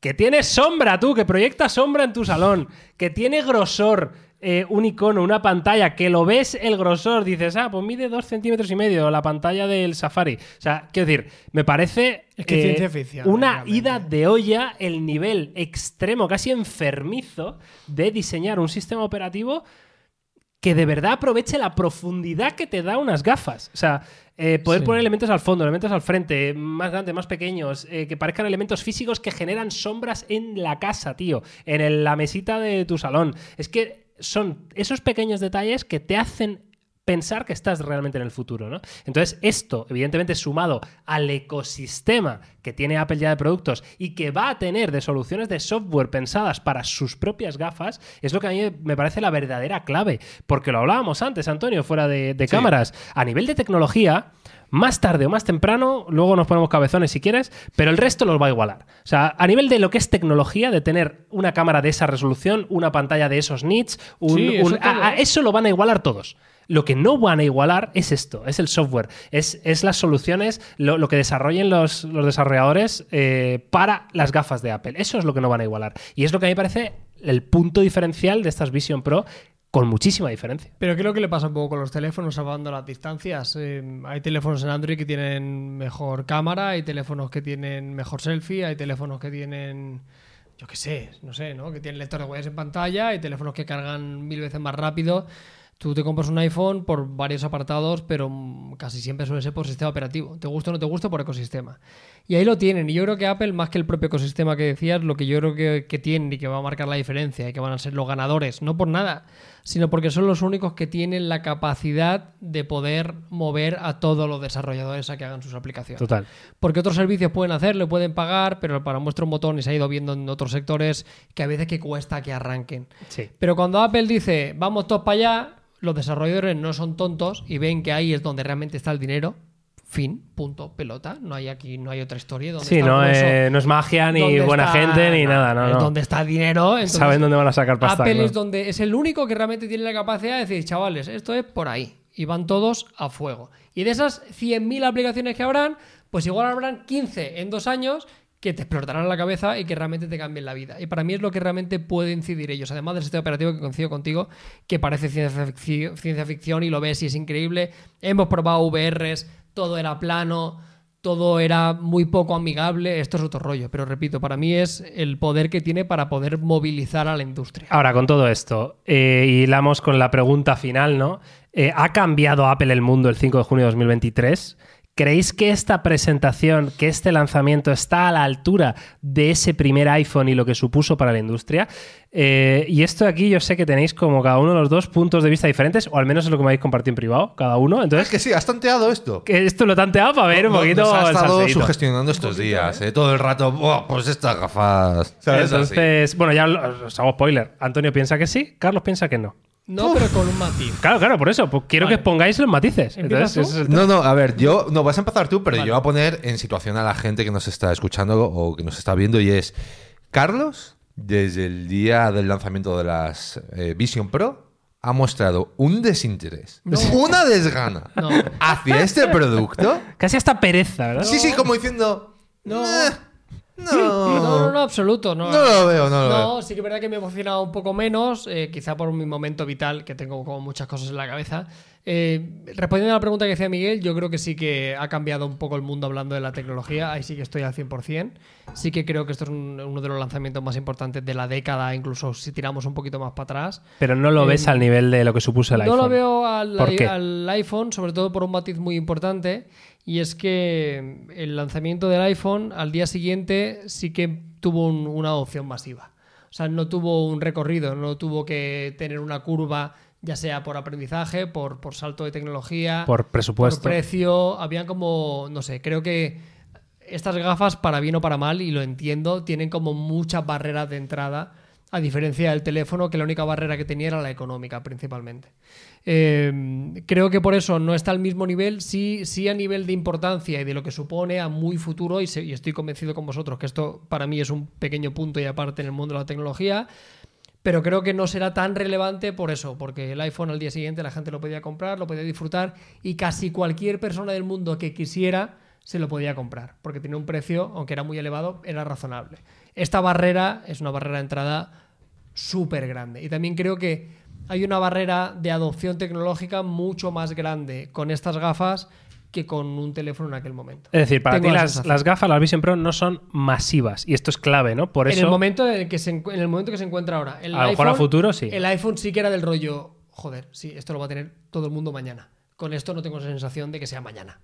que tiene sombra, tú, que proyecta sombra en tu salón, que tiene grosor, eh, un icono, una pantalla, que lo ves el grosor, dices, ah, pues mide dos centímetros y medio la pantalla del Safari. O sea, quiero decir, me parece Es que eh, ciencia ficción, una realmente. ida de olla el nivel extremo, casi enfermizo, de diseñar un sistema operativo que de verdad aproveche la profundidad que te da unas gafas. O sea, eh, poder Sí. poner elementos al fondo, elementos al frente, más grandes, más pequeños, eh, que parezcan elementos físicos que generan sombras en la casa, tío, en el- la mesita de tu salón. Es que son esos pequeños detalles que te hacen pensar que estás realmente en el futuro, ¿no? Entonces, esto, evidentemente, sumado al ecosistema que tiene Apple ya de productos y que va a tener de soluciones de software pensadas para sus propias gafas, es lo que a mí me parece la verdadera clave. Porque lo hablábamos antes, Antonio, fuera de, de Sí. cámaras. A nivel de tecnología, más tarde o más temprano, luego nos ponemos cabezones si quieres, pero el resto los va a igualar. O sea, a nivel de lo que es tecnología, de tener una cámara de esa resolución, una pantalla de esos nits, un, Sí, eso un- a- todo, a- eso lo van a igualar todos. Lo que no van a igualar es esto, es el software, es, es las soluciones, lo, lo que desarrollen los, los desarrolladores eh, para las gafas de Apple. Eso es lo que no van a igualar. Y es lo que a mí me parece el punto diferencial de estas Vision Pro con muchísima diferencia. Pero creo que le pasa un poco con los teléfonos, salvando las distancias. Eh, hay teléfonos en Android que tienen mejor cámara, hay teléfonos que tienen mejor selfie, hay teléfonos que tienen, yo qué sé, no sé, ¿no? Que tienen lector de huellas en pantalla, hay teléfonos que cargan mil veces más rápido. Tú te compras un iPhone por varios apartados, pero mm, casi siempre suele ser por sistema operativo. Te gusta o no te gusta por ecosistema. Y ahí lo tienen. Y yo creo que Apple, más que el propio ecosistema que decías, lo que yo creo que, que tienen y que va a marcar la diferencia y que van a ser los ganadores, no por nada, sino porque son los únicos que tienen la capacidad de poder mover a todos los desarrolladores a que hagan sus aplicaciones. Total. Porque otros servicios pueden hacerlo, pueden pagar, pero para muestra un botón y se ha ido viendo en otros sectores que a veces que cuesta que arranquen. Sí. Pero cuando Apple dice, vamos todos para allá, los desarrolladores no son tontos y ven que ahí es donde realmente está el dinero. Fin, punto, pelota. No hay aquí, no hay otra historia. Donde Sí, está no, eh, no es magia ni buena está- gente ni nada, no, es no. donde está el dinero. entonces Saben dónde van a sacar pasta. Apple es donde es el único que realmente tiene la capacidad de decir, chavales, esto es por ahí. Y van todos a fuego. Y de esas 100.000 aplicaciones que habrán, pues igual habrán 15 en dos años que te explotarán la cabeza y que realmente te cambien la vida. Y para mí es lo que realmente puede incidir ellos. Además del sistema operativo que coincido contigo, que parece ciencia ficción y lo ves y es increíble. Hemos probado VRs, todo era plano, todo era muy poco amigable. Esto es otro rollo, pero repito, para mí es el poder que tiene para poder movilizar a la industria. Ahora, con todo esto, eh, hilamos con la pregunta final, ¿no? Eh, ¿Ha cambiado Apple el mundo el 5 de junio de 2023? ¿Creéis que esta presentación, que este lanzamiento está a la altura de ese primer iPhone y lo que supuso para la industria? Eh, y esto aquí yo sé que tenéis como cada uno de los dos puntos de vista diferentes, o al menos es lo que me habéis compartido en privado, cada uno. Es Entonces, que sí, has tanteado esto. que esto lo he tanteado para ver un poquito nos ha estado sugestionando estos días, ¿eh? Todo el rato, "Buah, pues estas gafas. ¿sabes? Así. Entonces, bueno, ya os hago spoiler. Antonio piensa que sí, Carlos piensa que no. No, pero con un matiz. Claro, claro, por eso. pues quiero Vale. que pongáis los matices. ¿Empiezas Entonces, tú? ese es el No, no, a ver, yo. No, vas a empezar tú, pero Vale. yo voy a poner en situación a la gente que nos está escuchando o que nos está viendo y es. Carlos, desde el día del lanzamiento de las eh, Vision Pro, ha mostrado un desinterés, No. una desgana No. hacia este producto. Casi hasta pereza, ¿verdad? Sí, sí, como diciendo. No. "Eh, no. No, no, no, absoluto. No, No lo veo, no lo No, veo. sí que es verdad que me he emocionado un poco menos, eh, quizá por mi momento vital, que tengo como muchas cosas en la cabeza. Eh, respondiendo a la pregunta que hacía Miguel, yo creo que sí que ha cambiado un poco el mundo hablando de la tecnología, ahí sí que estoy al 100%. Sí que creo que esto es un- uno de los lanzamientos más importantes de la década, incluso si tiramos un poquito más para atrás. Pero no lo ves Eh, al nivel de lo que supuso el no iPhone. lo veo al, iPhone, sobre todo por un matiz muy importante, y es que el lanzamiento del iPhone al día siguiente sí que tuvo un- una adopción masiva. O sea, no tuvo un recorrido, no tuvo que tener una curva, ya sea por aprendizaje, por, por salto de tecnología, Por presupuesto. por precio. Habían como, no sé, creo que estas gafas, para bien o para mal, y lo entiendo, tienen como muchas barreras de entrada, a diferencia del teléfono, que la única barrera que tenía era la económica, principalmente. Eh, creo que por eso no está al mismo nivel, sí, sí a nivel de importancia y de lo que supone a muy futuro, y, se- y estoy convencido con vosotros que esto para mí es un pequeño punto y aparte en el mundo de la tecnología. Pero creo que no será tan relevante por eso, porque el iPhone al día siguiente la gente lo podía comprar, lo podía disfrutar y casi cualquier persona del mundo que quisiera se lo podía comprar, porque tenía un precio, aunque era muy elevado, era razonable. Esta barrera es una barrera de entrada súper grande. Y también creo que hay una barrera de adopción tecnológica mucho más grande con estas gafas que con un teléfono en aquel momento. Es decir, para Tengo ti la las, gafas, las Vision Pro, no son masivas. Y esto es clave, ¿no? Por en eso. el momento en el que se, encu- en el momento que se encuentra ahora. El A lo mejor a futuro, sí. El iPhone sí que era del rollo, joder, sí, esto lo va a tener todo el mundo mañana. Con esto no tengo esa sensación de que sea mañana.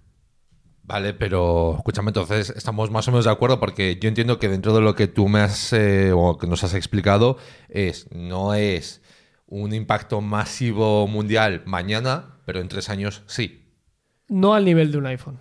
Vale, pero escúchame, entonces estamos más o menos de acuerdo porque yo entiendo que dentro de lo que tú me has eh, o que nos has explicado es no es un impacto masivo mundial mañana, pero en tres años sí. No al nivel de un iPhone.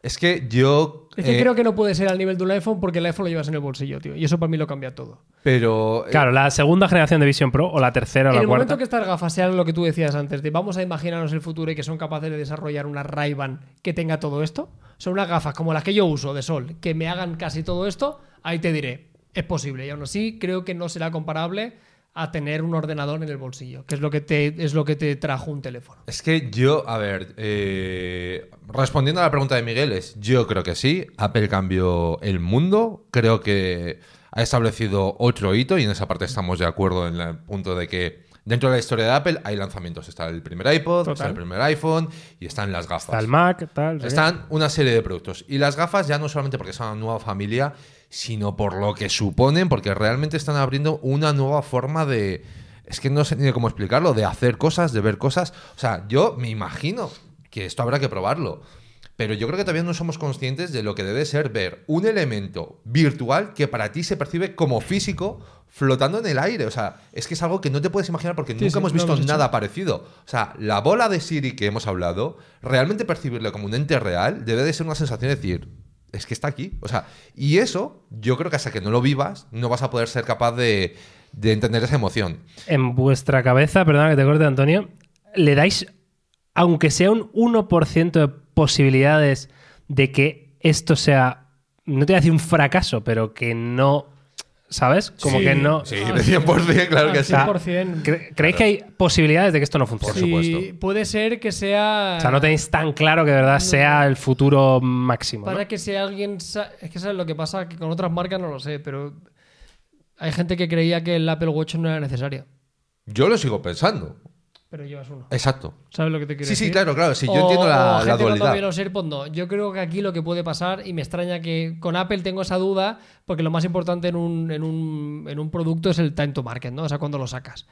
Es que yo Es que eh, creo que no puede ser al nivel de un iPhone porque el iPhone lo llevas en el bolsillo, tío. Y eso para mí lo cambia todo. pero eh, Claro, la segunda generación de Vision Pro o la tercera o En la el cuarta. momento que estas gafas sean lo que tú decías antes, de vamos a imaginarnos el futuro y que son capaces de desarrollar una Ray-Ban que tenga todo esto, son unas gafas como las que yo uso de sol, que me hagan casi todo esto, ahí te diré, es posible. Y aún así creo que no será comparable a tener un ordenador en el bolsillo, que es lo que te, es lo que te trajo un teléfono. Es que yo, a ver, eh, respondiendo a la pregunta de Miguel, es yo creo que sí, Apple cambió el mundo, creo que ha establecido otro hito y en esa parte estamos de acuerdo en el punto de que dentro de la historia de Apple hay lanzamientos, está el primer iPod, está el primer iPhone y están las gafas. Está el Mac, tal. sí. Están una serie de productos. Y las gafas ya no solamente porque son una nueva familia, sino por lo que suponen, porque realmente están abriendo una nueva forma de... Es que no sé ni cómo explicarlo, de hacer cosas, de ver cosas. O sea, yo me imagino que esto habrá que probarlo. Pero yo creo que todavía no somos conscientes de lo que debe ser ver un elemento virtual que para ti se percibe como físico flotando en el aire. O sea, es que es algo que no te puedes imaginar porque Sí, nunca sí, hemos visto hecho. nada parecido. O sea, la bola de Siri que hemos hablado, realmente percibirlo como un ente real debe de ser una sensación de decir, es que está aquí. O sea, y eso, yo creo que hasta que no lo vivas, no vas a poder ser capaz de, de entender esa emoción. En vuestra cabeza, perdona que te corte, Antonio, ¿le dais, aunque sea un 1% de posibilidades de que esto sea, no te voy a decir un fracaso, pero que no, ¿sabes? Como Sí, que no... Sí, Ah, de 100%, claro que Al sí. 100%. ¿Cre- ¿Creéis que hay posibilidades de que esto no funcione? Por supuesto. Sí, puede ser que sea... O sea, no tenéis tan claro que de verdad sea el futuro máximo. ¿no? Para que si alguien. Es que sabes lo que pasa, que con otras marcas no lo sé, pero. Hay gente que creía que el Apple Watch no era necesario. Yo lo sigo pensando. Pero llevas uno. Exacto. ¿Sabes lo que te quiero Sí, sí, decir? claro, claro. Sí, yo O- entiendo o la, la gente cuando dualidad. AirPods, no. Yo creo que aquí lo que puede pasar, y me extraña que con Apple tengo esa duda, porque lo más importante en un, en un, en un producto es el time to market, ¿no? O sea, cuando lo sacas.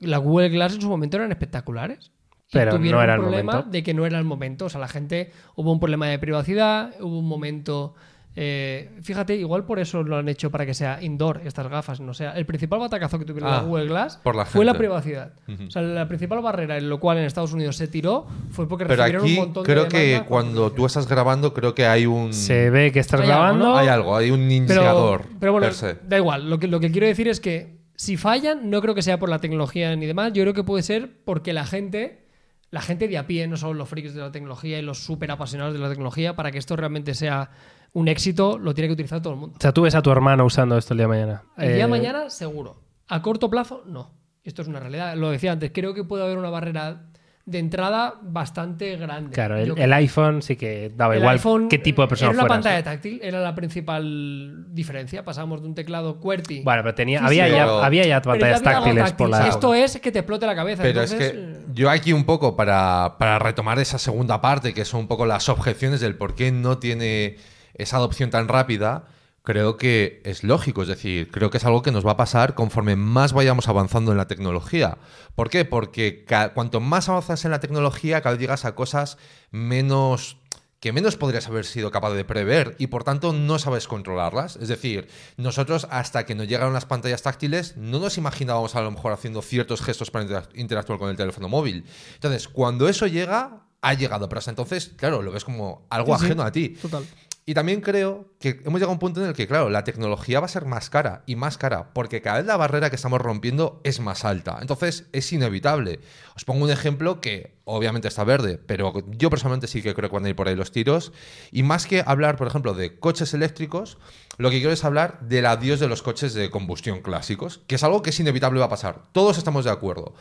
Las Google Glass en su momento eran espectaculares. Pero tuvieron no era un el problema momento. de que no era el momento. O sea, la gente hubo un problema de privacidad, hubo un momento. Eh, fíjate, igual por eso lo han hecho para que sea indoor estas gafas. No sea, el principal batacazo que tuvieron Ah, la Google Glass por la fue la privacidad. O sea, la principal barrera en lo cual en Estados Unidos se tiró fue porque Pero recibieron aquí un montón creo de que cuando tú estás grabando, creo que hay un. Se ve que estás Hay algo, grabando. ¿no? Hay algo, hay un pero, iniciador. pero bueno, per se. da igual. Lo que, lo que quiero decir es que si fallan, no creo que sea por la tecnología ni demás. Yo creo que puede ser porque la gente, la gente de a pie, no solo los freaks de la tecnología y los súper apasionados de la tecnología, para que esto realmente sea un éxito, lo tiene que utilizar todo el mundo. O sea, tú ves a tu hermano usando esto el día de mañana. El día Eh, de mañana, seguro. A corto plazo, no. Esto es una realidad. Lo decía antes, creo que puede haber una barrera de entrada bastante grande. Claro, el, iPhone sí que daba el igual iPhone qué tipo de persona Era una fueras. pantalla táctil, era la principal diferencia. Pasamos de un teclado QWERTY. Bueno, pero tenía, había, ya, había ya pero ya pantallas había táctiles táctil. por la. Esto es que te explote la cabeza. Pero entonces, es que eh, yo aquí un poco para, para retomar esa segunda parte, que son un poco las objeciones del por qué no tiene esa adopción tan rápida, creo que es lógico. Es decir, creo que es algo que nos va a pasar conforme más vayamos avanzando en la tecnología. ¿Por qué? Porque cuanto más avanzas en la tecnología, cada vez llegas a cosas menos que menos podrías haber sido capaz de prever y por tanto no sabes controlarlas. Es decir, nosotros hasta que nos llegaron las pantallas táctiles no nos imaginábamos a lo mejor haciendo ciertos gestos para interac- interactuar con el teléfono móvil. Entonces, cuando eso llega, ha llegado, pero hasta entonces, claro, lo ves como algo Sí, sí. ajeno a ti. Total. Y también creo que hemos llegado a un punto en el que, claro, la tecnología va a ser más cara y más cara, porque cada vez la barrera que estamos rompiendo es más alta. Entonces, es inevitable. Os pongo un ejemplo que obviamente está verde, pero yo personalmente sí que creo que van a ir por ahí los tiros. Y más que hablar, por ejemplo, de coches eléctricos, lo que quiero es hablar del adiós de los coches de combustión clásicos, que es algo que es inevitable va a pasar. Todos estamos de acuerdo.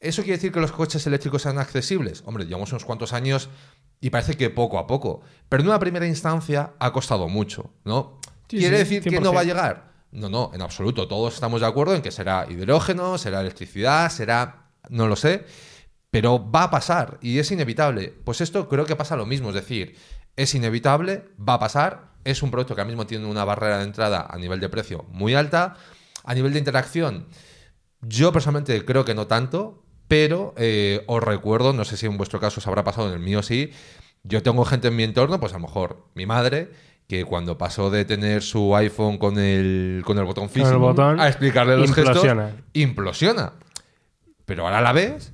¿Eso quiere decir que los coches eléctricos sean accesibles? Hombre, llevamos unos cuantos años y parece que poco a poco. Pero en una primera instancia ha costado mucho, ¿no? Sí, ¿Quiere sí, decir que no 100%. va a llegar? No, no, en absoluto. Todos estamos de acuerdo en que será hidrógeno, será electricidad, será... no lo sé. Pero va a pasar y es inevitable. Pues esto creo que pasa lo mismo. Es decir, es inevitable, va a pasar. Es un producto que ahora mismo tiene una barrera de entrada a nivel de precio muy alta. A nivel de interacción, yo personalmente creo que no tanto, pero eh, os recuerdo, no sé si en vuestro caso os habrá pasado, en el mío sí, yo tengo gente en mi entorno, pues a lo mejor mi madre, que cuando pasó de tener su iPhone con el, con el botón el físico botón, a explicarle los implosiona. gestos, implosiona. Pero ahora la ves.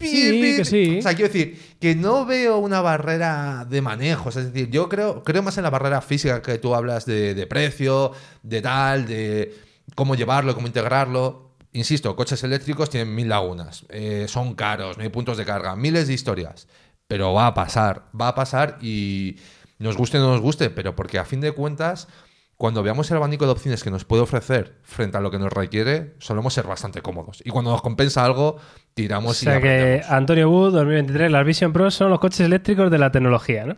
Sí, que sí. O sea, quiero decir, que no veo una barrera de manejo. Es decir, yo creo, creo más en la barrera física que tú hablas de, de precio, de tal, de cómo llevarlo, cómo integrarlo. Insisto, coches eléctricos tienen mil lagunas. eh, son caros, no hay puntos de carga, miles de historias. Pero va a pasar, va a pasar y nos guste o no nos guste, pero porque a fin de cuentas, cuando veamos el abanico de opciones que nos puede ofrecer frente a lo que nos requiere, solemos ser bastante cómodos. Y cuando nos compensa algo, O tiramos y sea que. Antonio Wood 2023, las Vision Pro son los coches eléctricos de la tecnología, ¿no?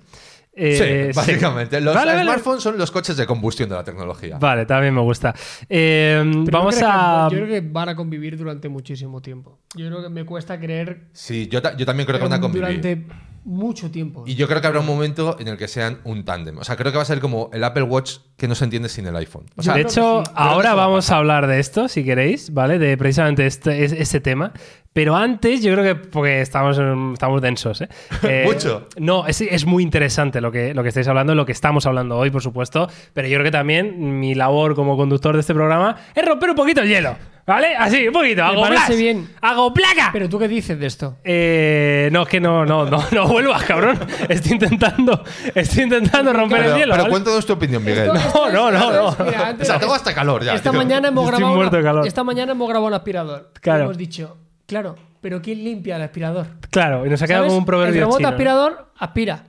Eh, sí, básicamente. Los Vale, vale. smartphones son los coches de combustión de la tecnología. Vale, también me gusta. Eh, vamos yo creo a. que- yo creo que van a convivir durante muchísimo tiempo. Yo creo que me cuesta creer Sí, yo, ta- yo también creo que van a convivir. durante mucho tiempo. Y yo creo que habrá un momento en el que sean un tándem. O sea, creo que va a ser como el Apple Watch que no se entiende sin el iPhone. O sea, de hecho, sí. Ahora a vamos a hablar de esto, si queréis, ¿vale? De precisamente este, es- ese tema. Pero antes, yo creo que, porque estamos, estamos densos, ¿eh? Eh, Mucho. No, es, es muy interesante lo que, lo que estáis hablando, lo que estamos hablando hoy, por supuesto. Pero yo creo que también mi labor como conductor de este programa es romper un poquito el hielo, ¿vale? Así, un poquito. Hago parece plas, bien. Hago placa. Pero tú qué dices de esto? Eh, no, es que no, no, no, no vuelvas, cabrón. Estoy intentando, estoy intentando romper pero, el hielo. pero ¿vale? cuéntanos tu opinión, Miguel. Esto- esto es- no, no, no. mira, o sea, tengo hasta calor ya. esta mañana hemos Estoy grabado muerto de calor. esta mañana hemos grabado un aspirador. Y Claro. hemos dicho, claro, pero ¿quién limpia el aspirador? Claro, y nos ha quedado ¿Sabes? como un proverbio El robot chino. aspirador aspira.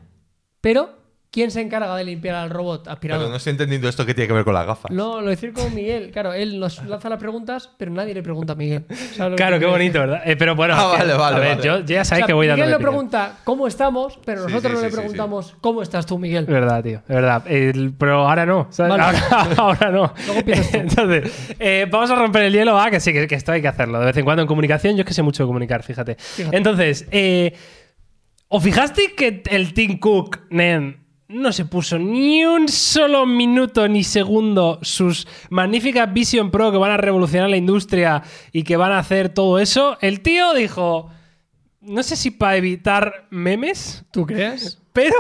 Pero, ¿quién se encarga de limpiar al robot aspirador? Pero no estoy entendiendo esto que tiene que ver con las gafas. No, lo decir como Miguel. Claro, él nos lanza las preguntas, pero nadie le pregunta a Miguel. ¿Sabes lo que Claro, qué bonito? ¿verdad? Eh, pero bueno, Ah, vale, vale, a ver, vale. yo, yo ya O sabéis sea, que voy dando Miguel mi le pregunta cómo estamos, pero Sí, nosotros sí, no le sí, sí, preguntamos cómo estás tú, Miguel. Es verdad, tío, es verdad. Pero ahora no, ¿sabes? Vale. Ahora, ahora no. Luego tú. Entonces, eh, vamos a romper el hielo, va, que sí, que, que esto hay que hacerlo. De vez en cuando en comunicación, yo es que sé mucho de comunicar, fíjate. Fíjate. Entonces, eh, ¿os fijaste que el Tim Cook, nen, no se puso ni un solo minuto ni segundo sus magníficas Vision Pro que van a revolucionar la industria y que van a hacer todo eso? El tío dijo... no sé si para evitar memes, ¿Tú crees? pero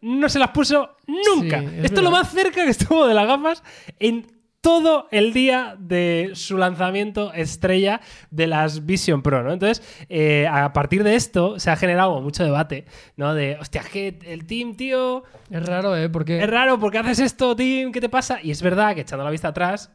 no se las puso nunca. Sí, es Esto es lo más cerca que estuvo de las gafas en todo el día de su lanzamiento estrella de las Vision Pro, ¿no? Entonces, eh, a partir de esto se ha generado mucho debate, ¿no? De, hostia, es que el team, tío, Es raro, ¿eh? Porque es raro, ¿por qué haces esto, team? ¿Qué te pasa? Y es verdad que echando la vista atrás,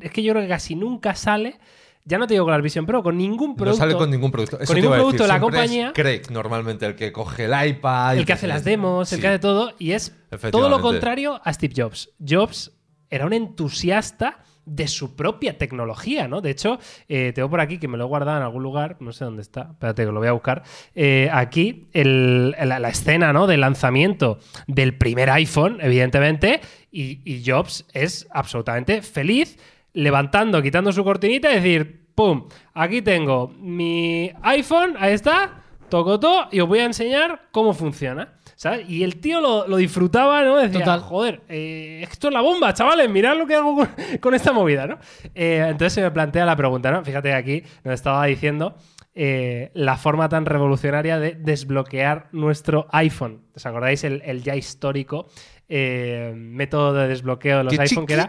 es que yo creo que casi nunca sale, ya no te digo con la Vision Pro, con ningún No producto. sale con ningún producto. Eso con ningún producto de la siempre es compañía. Craig, normalmente el que coge el iPad. el que hace las demos, el Sí. que hace todo, y es todo lo contrario a Steve Jobs. Jobs era un entusiasta de su propia tecnología, ¿no? De hecho, eh, tengo por aquí que me lo he guardado en algún lugar, no sé dónde está, espérate que lo voy a buscar. Eh, aquí la, escena, ¿no? Del lanzamiento del primer iPhone, evidentemente, y, y Jobs es absolutamente feliz, levantando, quitando su cortinita y decir, ¡pum! Aquí tengo mi iPhone, ahí está, tocotó, y os voy a enseñar cómo funciona. ¿Sabes? Y el tío lo, lo disfrutaba, ¿no? Decía, Total. joder, eh, esto es la bomba, chavales, mirad lo que hago con, con esta movida, ¿no? Eh, entonces se me plantea la pregunta, ¿no? Fíjate aquí, nos estaba diciendo eh, la forma tan revolucionaria de desbloquear nuestro iPhone. ¿Os acordáis el, el ya histórico eh, método de desbloqueo de los ¡Qué iPhone que era!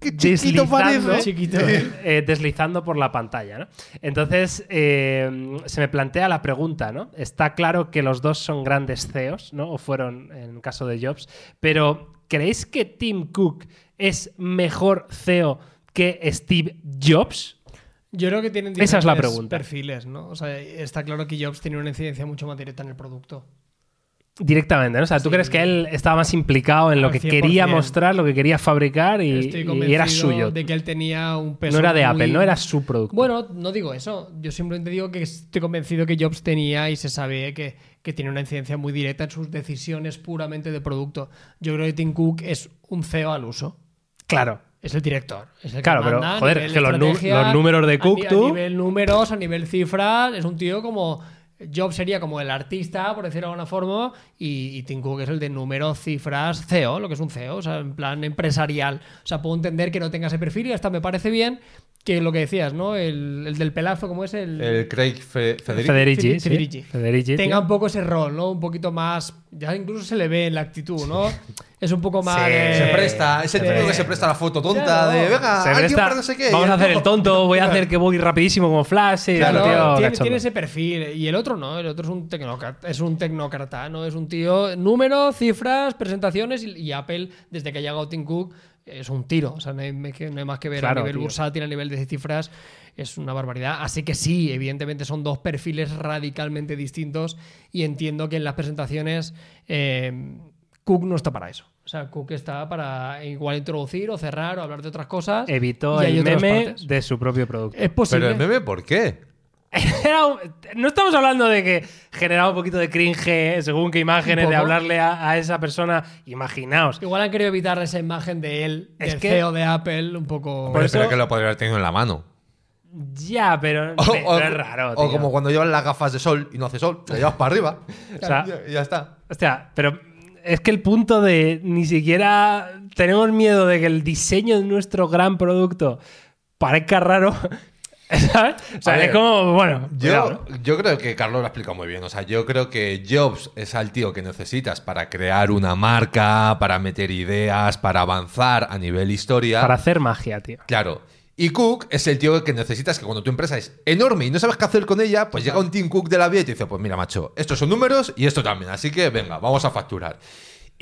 ¡Qué chiquito deslizando! Chiquito. eh, deslizando por la pantalla, ¿no? Entonces, eh, se me plantea la pregunta, ¿no? Está claro que los dos son grandes CEOs, ¿no? O fueron en el caso de Jobs, pero ¿creéis que Tim Cook es mejor CEO que Steve Jobs? Yo creo que tienen Esa es la diferentes pregunta. perfiles, ¿no? O sea, está claro que Jobs tiene una incidencia mucho más directa en el producto. Directamente, ¿no? O sea, ¿tú Sí. crees que él estaba más implicado en lo Al que 100%. quería mostrar, lo que quería fabricar y, Estoy y convencido era suyo? de que él tenía un peso No era de muy- Apple, no era su producto. Bueno, no digo eso. Yo simplemente digo que estoy convencido que Jobs tenía y se sabe que, que tiene una incidencia muy directa en sus decisiones puramente de producto. Yo creo que Tim Cook es un CEO al uso. claro. Es el director. Es el Claro, que pero, manda a joder, es que los números de a Cook, a, tú- nivel números, a nivel cifras, es un tío como. Jobs sería como el artista, por decirlo de alguna forma, y, y Tim Cook es el de números, cifras, CEO, lo que es un CEO, o sea, en plan empresarial. O sea, puedo entender que no tenga ese perfil y hasta me parece bien que lo que decías, ¿no? El, el del pelazo, ¿cómo es? El, El Craig Fe- Federici. Federici, sí. Federici. Federici, tenga tío. un poco ese rol, ¿no? Un poquito más. Ya incluso se le ve en la actitud, ¿no? Es un poco más. Sí, de- Se presta, es el de- típico que se presta la foto tonta Claro. de venga, Se presta- no sé qué. Vamos a hacer el tonto, voy a hacer que voy rapidísimo como Flash. Claro, tío tiene, ese perfil. Y el otro no, el otro es un tecnócrata, es un tecnócrata, ¿no? Es un tío, números, cifras, presentaciones y, y Apple, desde que ha llegado Tim Cook, es un tiro. O sea, no hay, no hay más que ver Claro, a nivel tío. bursátil, a nivel de cifras, es una barbaridad. Así que sí, evidentemente son dos perfiles radicalmente distintos y entiendo que en las presentaciones eh, Cook no está para eso. O sea, Cook está para igual introducir o cerrar o hablar de otras cosas. Evitó el meme partes. de su propio producto. Es posible. Pero el meme, ¿por qué? Era un- no estamos hablando de que generaba un poquito de cringe según qué imágenes, de hablarle a, a esa persona. Imaginaos. Igual han querido evitar esa imagen de él, Es del que- CEO de Apple, un poco. Pero eso- que lo podría haber tenido en la mano. Ya, pero, O, pero o- es raro. o tío. como cuando llevas las gafas de sol y no hace sol, la llevas para arriba. O sea, y ya está. Hostia, pero es que el punto de ni siquiera tenemos miedo de que el diseño de nuestro gran producto parezca raro. ¿Sabes? O sea, ver, es como, bueno. Yo, cuidado, ¿no? yo creo que Carlos lo ha explicado muy bien. O sea, yo creo que Jobs es al tío que necesitas para crear una marca, para meter ideas, para avanzar a nivel historia. Para hacer magia, tío. Claro. Y Cook es el tío que necesitas que cuando tu empresa es enorme y no sabes qué hacer con ella, pues llega un Team Cook de la vida y te dice, pues mira, macho, estos son números y esto también, así que venga, vamos a facturar.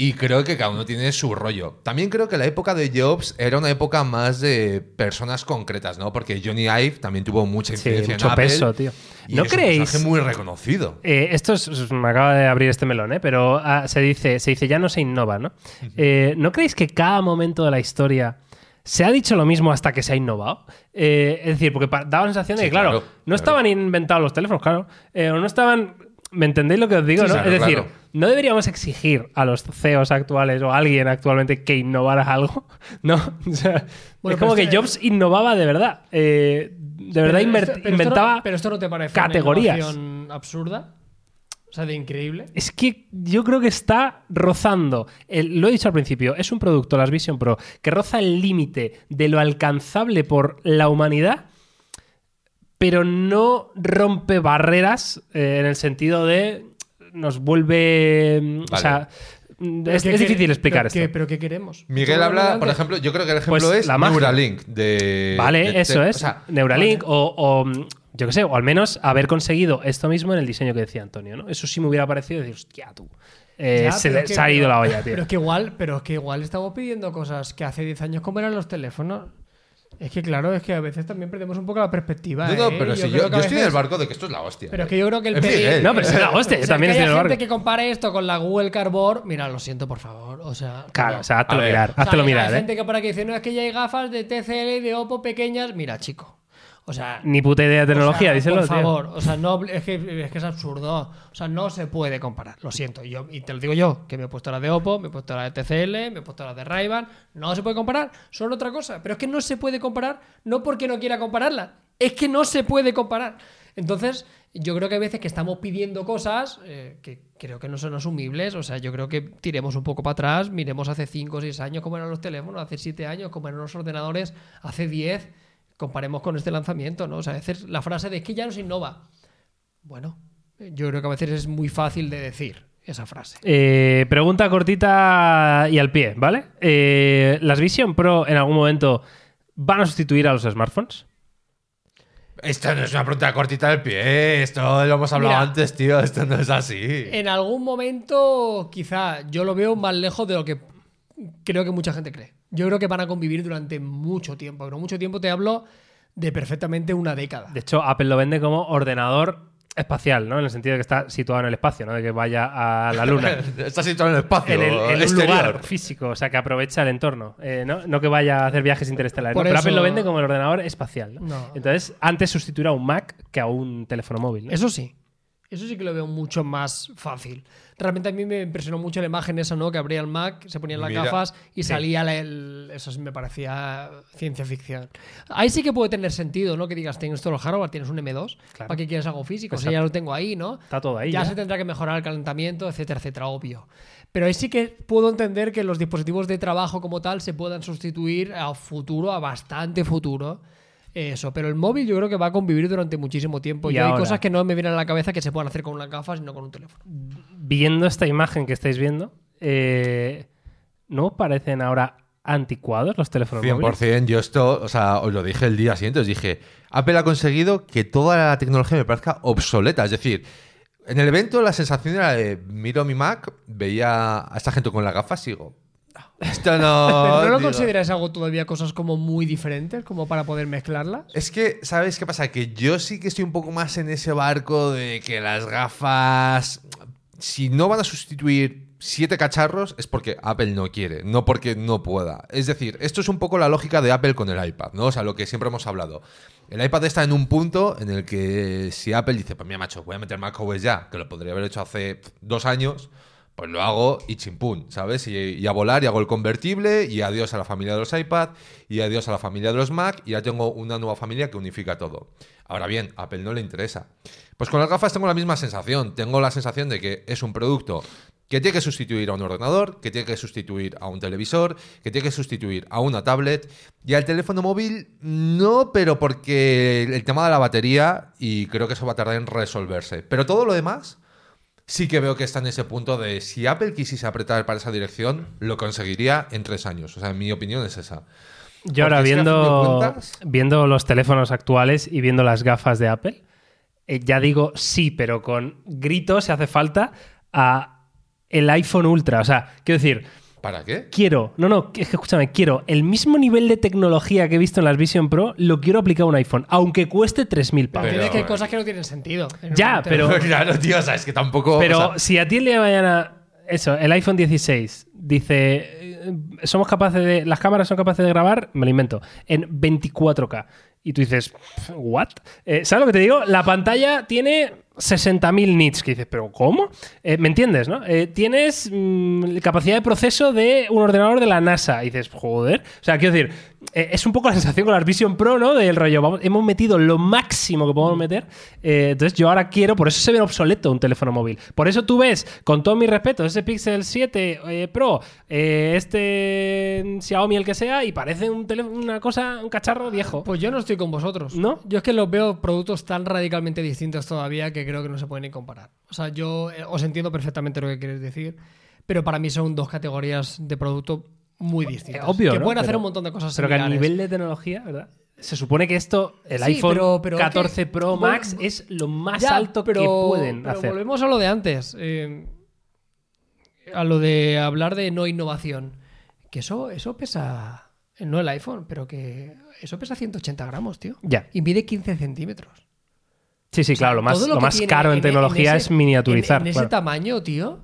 Y creo que cada uno tiene su rollo. También creo que la época de Jobs era una época más de personas concretas, ¿no? Porque Johnny Ive también tuvo mucha Sí, incidencia mucho en Apple. peso, tío. Y ¿No es un creéis? personaje muy reconocido. Eh, esto es- me acaba de abrir este melón, ¿eh? pero ah, se, dice, se dice ya no se innova, ¿no? Eh, ¿No creéis que cada momento de la historia se ha dicho lo mismo hasta que se ha innovado? Eh, es decir, porque daba la sensación de Sí, que, claro, claro, no claro. estaban inventados los teléfonos, claro, eh, o no estaban... ¿Me entendéis lo que os digo? Sí, no? claro, es decir, claro. no deberíamos exigir a los CEOs actuales o a alguien actualmente que innovara algo, ¿no? O sea, Bueno, es como que este- Jobs innovaba de verdad. Eh, de verdad Pero inver- esto- pero esto no- inventaba... pero esto no te parece categorías. una innovación absurda. O sea, de increíble. Es que yo creo que está rozando, el- lo he dicho al principio, es un producto, las Vision Pro, que roza el límite de lo alcanzable por la humanidad, pero no rompe barreras eh, en el sentido de nos vuelve. mm, O sea, es, ¿qué es quere- difícil explicar pero esto. qué- ¿Pero qué queremos? Miguel habla, por ejemplo, yo creo que el ejemplo Pues es la. Neuralink de. Vale, de- eso de- es. o sea, Neuralink o, o, mm, yo qué sé, o al menos haber conseguido esto mismo en el diseño que decía Antonio, ¿no? Eso sí me hubiera parecido decir, hostia, tú. eh, Ya, se, pero le- es que- se ha ido la olla, tío. Pero es que igual, pero es que igual estamos pidiendo cosas que hace 10 años como eran los teléfonos. Es que claro, es que a veces también perdemos un poco la perspectiva. no, no, ¿eh? pero si yo, que yo estoy en el barco de que esto es la hostia. Pero es que yo creo que el Es pedir- Miguel. No, pero es la hostia, yo O sea, también que estoy en el gente barco. que compare esto con la Google Cardboard, mira, lo siento, por favor. O sea, Claro, no. o sea, háztelo mirar, O sea, háztelo mirar, Hay ¿eh? gente que para que dice, no, es que ya hay gafas de TCL y de Oppo pequeñas. Mira, chico. O sea, Ni puta idea de tecnología, o sea, díselo, Por tío. favor, o sea, no, es, que, es que es absurdo. O sea, no se puede comparar. Lo siento. Y, yo, y te lo digo yo, que me he puesto la de Oppo, me he puesto la de TCL, me he puesto la de ray No se puede comparar. Son otra cosa. Pero es que no se puede comparar, no porque no quiera compararla. Es que no se puede comparar. Entonces, yo creo que hay veces que estamos pidiendo cosas eh, que creo que no son asumibles. O sea, yo creo que tiremos un poco para atrás, miremos hace 5 o 6 años cómo eran los teléfonos, hace 7 años cómo eran los ordenadores, hace 10 comparemos con este lanzamiento, ¿no? O sea, a veces la frase de es que ya no se innova. Bueno, yo creo que a veces es muy fácil de decir esa frase. Eh, pregunta cortita y al pie, ¿vale? Eh, ¿Las Vision Pro en algún momento van a sustituir a los smartphones? Esto no es una pregunta cortita del pie. Esto lo hemos hablado Mira. antes, tío. Esto no es así. En algún momento, quizá, yo lo veo más lejos de lo que creo que mucha gente cree. Yo creo que van a convivir durante mucho tiempo. Pero mucho tiempo te hablo de perfectamente una década. De hecho, Apple lo vende como ordenador espacial, ¿no? En el sentido de que está situado en el espacio, ¿no? De que vaya a la luna. Está situado en el espacio en, el, en un lugar físico, o sea, que aprovecha el entorno, eh, ¿no? No que vaya a hacer viajes interestelares. Pero Apple lo vende como el ordenador espacial, ¿no? No. Entonces, antes sustituirá a un Mac que a un teléfono móvil, ¿no? Eso sí. Eso sí que lo veo mucho más fácil. Realmente a mí me impresionó mucho la imagen esa, ¿no? Que abría el Mac, se ponían las Mira, gafas y salía la- el... Eso sí me parecía ciencia ficción. Ahí sí que puede tener sentido, ¿no? Que digas, tienes todo el hardware, tienes un M2, Claro. ¿para qué quieres algo físico? O sea, Exacto. ya lo tengo ahí, ¿no? Está todo ahí. ya, ya. se tendrá que mejorar el calentamiento, etcétera, etcétera, obvio. Pero ahí sí que puedo entender que los dispositivos de trabajo como tal se puedan sustituir a futuro, a bastante futuro. Eso, pero el móvil yo creo que va a convivir durante muchísimo tiempo. Y Y, hay cosas que no me vienen a la cabeza que se puedan hacer con unas gafas y no con un teléfono. Viendo esta imagen que estáis viendo, eh, ¿no parecen ahora anticuados los teléfonos móviles? 100%. Yo esto, o sea, os lo dije el día siguiente, os dije, Apple ha conseguido que toda la tecnología me parezca obsoleta. Es decir, en el evento la sensación era de, miro mi Mac, veía a esta gente con las gafas y digo, "No, esto no... ¿Pero no lo digo, consideráis algo todavía cosas como muy diferentes, como para poder mezclarlas? Es que, ¿sabes qué pasa? Que yo sí que estoy un poco más en ese barco de que las gafas, si no van a sustituir siete cacharros, es porque Apple no quiere, no porque no pueda. Es decir, esto es un poco la lógica de Apple con el iPad, ¿no? O sea, lo que siempre hemos hablado. El iPad está en un punto en el que si Apple dice, pues mira, macho, voy a meter macOS ya, que lo podría haber hecho hace dos años, pues lo hago y chimpún, ¿sabes? Y, a volar y hago el convertible y adiós a la familia de los iPad y adiós a la familia de los Mac y ya tengo una nueva familia que unifica todo. Ahora bien, a Apple no le interesa. Pues con las gafas tengo la misma sensación. Tengo la sensación de que es un producto que tiene que sustituir a un ordenador, que tiene que sustituir a un televisor, que tiene que sustituir a una tablet y al teléfono móvil no, pero porque el tema de la batería y creo que eso va a tardar en resolverse. Pero todo lo demás sí que veo que está en ese punto de si Apple quisiese apretar para esa dirección, lo conseguiría en tres años. O sea, en mi opinión es esa. Yo ahora viendo, cuentas- viendo los teléfonos actuales y viendo las gafas de Apple, eh, ya digo sí, pero con gritos se hace falta a el iPhone Ultra. O sea, quiero decir, ¿Para qué? quiero, no, no, es que escúchame, quiero el mismo nivel de tecnología que he visto en las Vision Pro, lo quiero aplicar a un iPhone, aunque cueste 3.000 pavos. Pero- Tienes que hay cosas que no tienen sentido. Ya, pero- claro, tío, o sea, es que tampoco. Pero o sea, si a ti el día de mañana, eso, el iPhone 16 dice, eh, somos capaces de, las cámaras son capaces de grabar, me lo invento, en 24K. Y tú dices, ¿what? Eh, ¿Sabes lo que te digo? La pantalla tiene 60.000 nits, que dices, pero ¿cómo? Eh, ¿Me entiendes, no? Eh, tienes mm, capacidad de proceso de un ordenador de la NASA. Y dices, joder. O sea, quiero decir, eh, es un poco la sensación con las Vision Pro, ¿no? Del rollo, vamos, hemos metido lo máximo que podemos meter. eh, entonces yo ahora quiero, por eso se ve obsoleto un teléfono móvil. Por eso tú ves, con todo mi respeto, ese Pixel 7 eh, Pro, este Xiaomi, el que sea, y parece un teléfono, una cosa, un cacharro viejo. Pues yo no estoy con vosotros. ¿No? Yo es que los veo productos tan radicalmente distintos todavía que creo que no se pueden ni comparar. O sea, yo os entiendo perfectamente lo que queréis decir, pero para mí son dos categorías de producto muy distintas. Eh, obvio, Que ¿no? pueden hacer Pero- un montón de cosas Pero que a nivel de tecnología, ¿verdad? Se supone que esto, el Sí, iPhone pero- pero 14 que- Pro Max es lo más Ya, alto pero- que pueden pero hacer. Volvemos a lo de antes. eh, a lo de hablar de no innovación. Que eso, eso pesa. No el iPhone, pero que eso pesa 180 gramos, tío. Ya. Y mide 15 centímetros. Sí, sí, claro, lo más, lo más caro en, tecnología ese- es miniaturizar. En, en ese claro. tamaño, tío.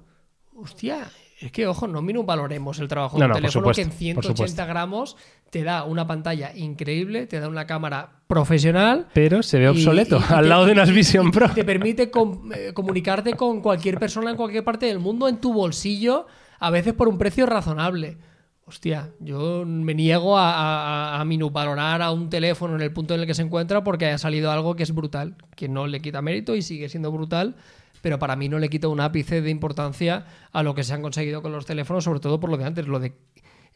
Hostia, es que, ojo, no valoremos el trabajo No, de un teléfono que en supuesto, por 180 supuesto. gramos te da una pantalla increíble, te da una cámara profesional. Pero se ve obsoleto y- y al te- lado de unas Vision Pro. Te permite com- eh, comunicarte con cualquier persona en cualquier parte del mundo en tu bolsillo, a veces por un precio razonable. Hostia, yo me niego a, a, a minusvalorar a un teléfono en el punto en el que se encuentra porque haya salido algo que es brutal, que no le quita mérito y sigue siendo brutal, pero para mí no le quita un ápice de importancia a lo que se han conseguido con los teléfonos, sobre todo por lo de antes, lo de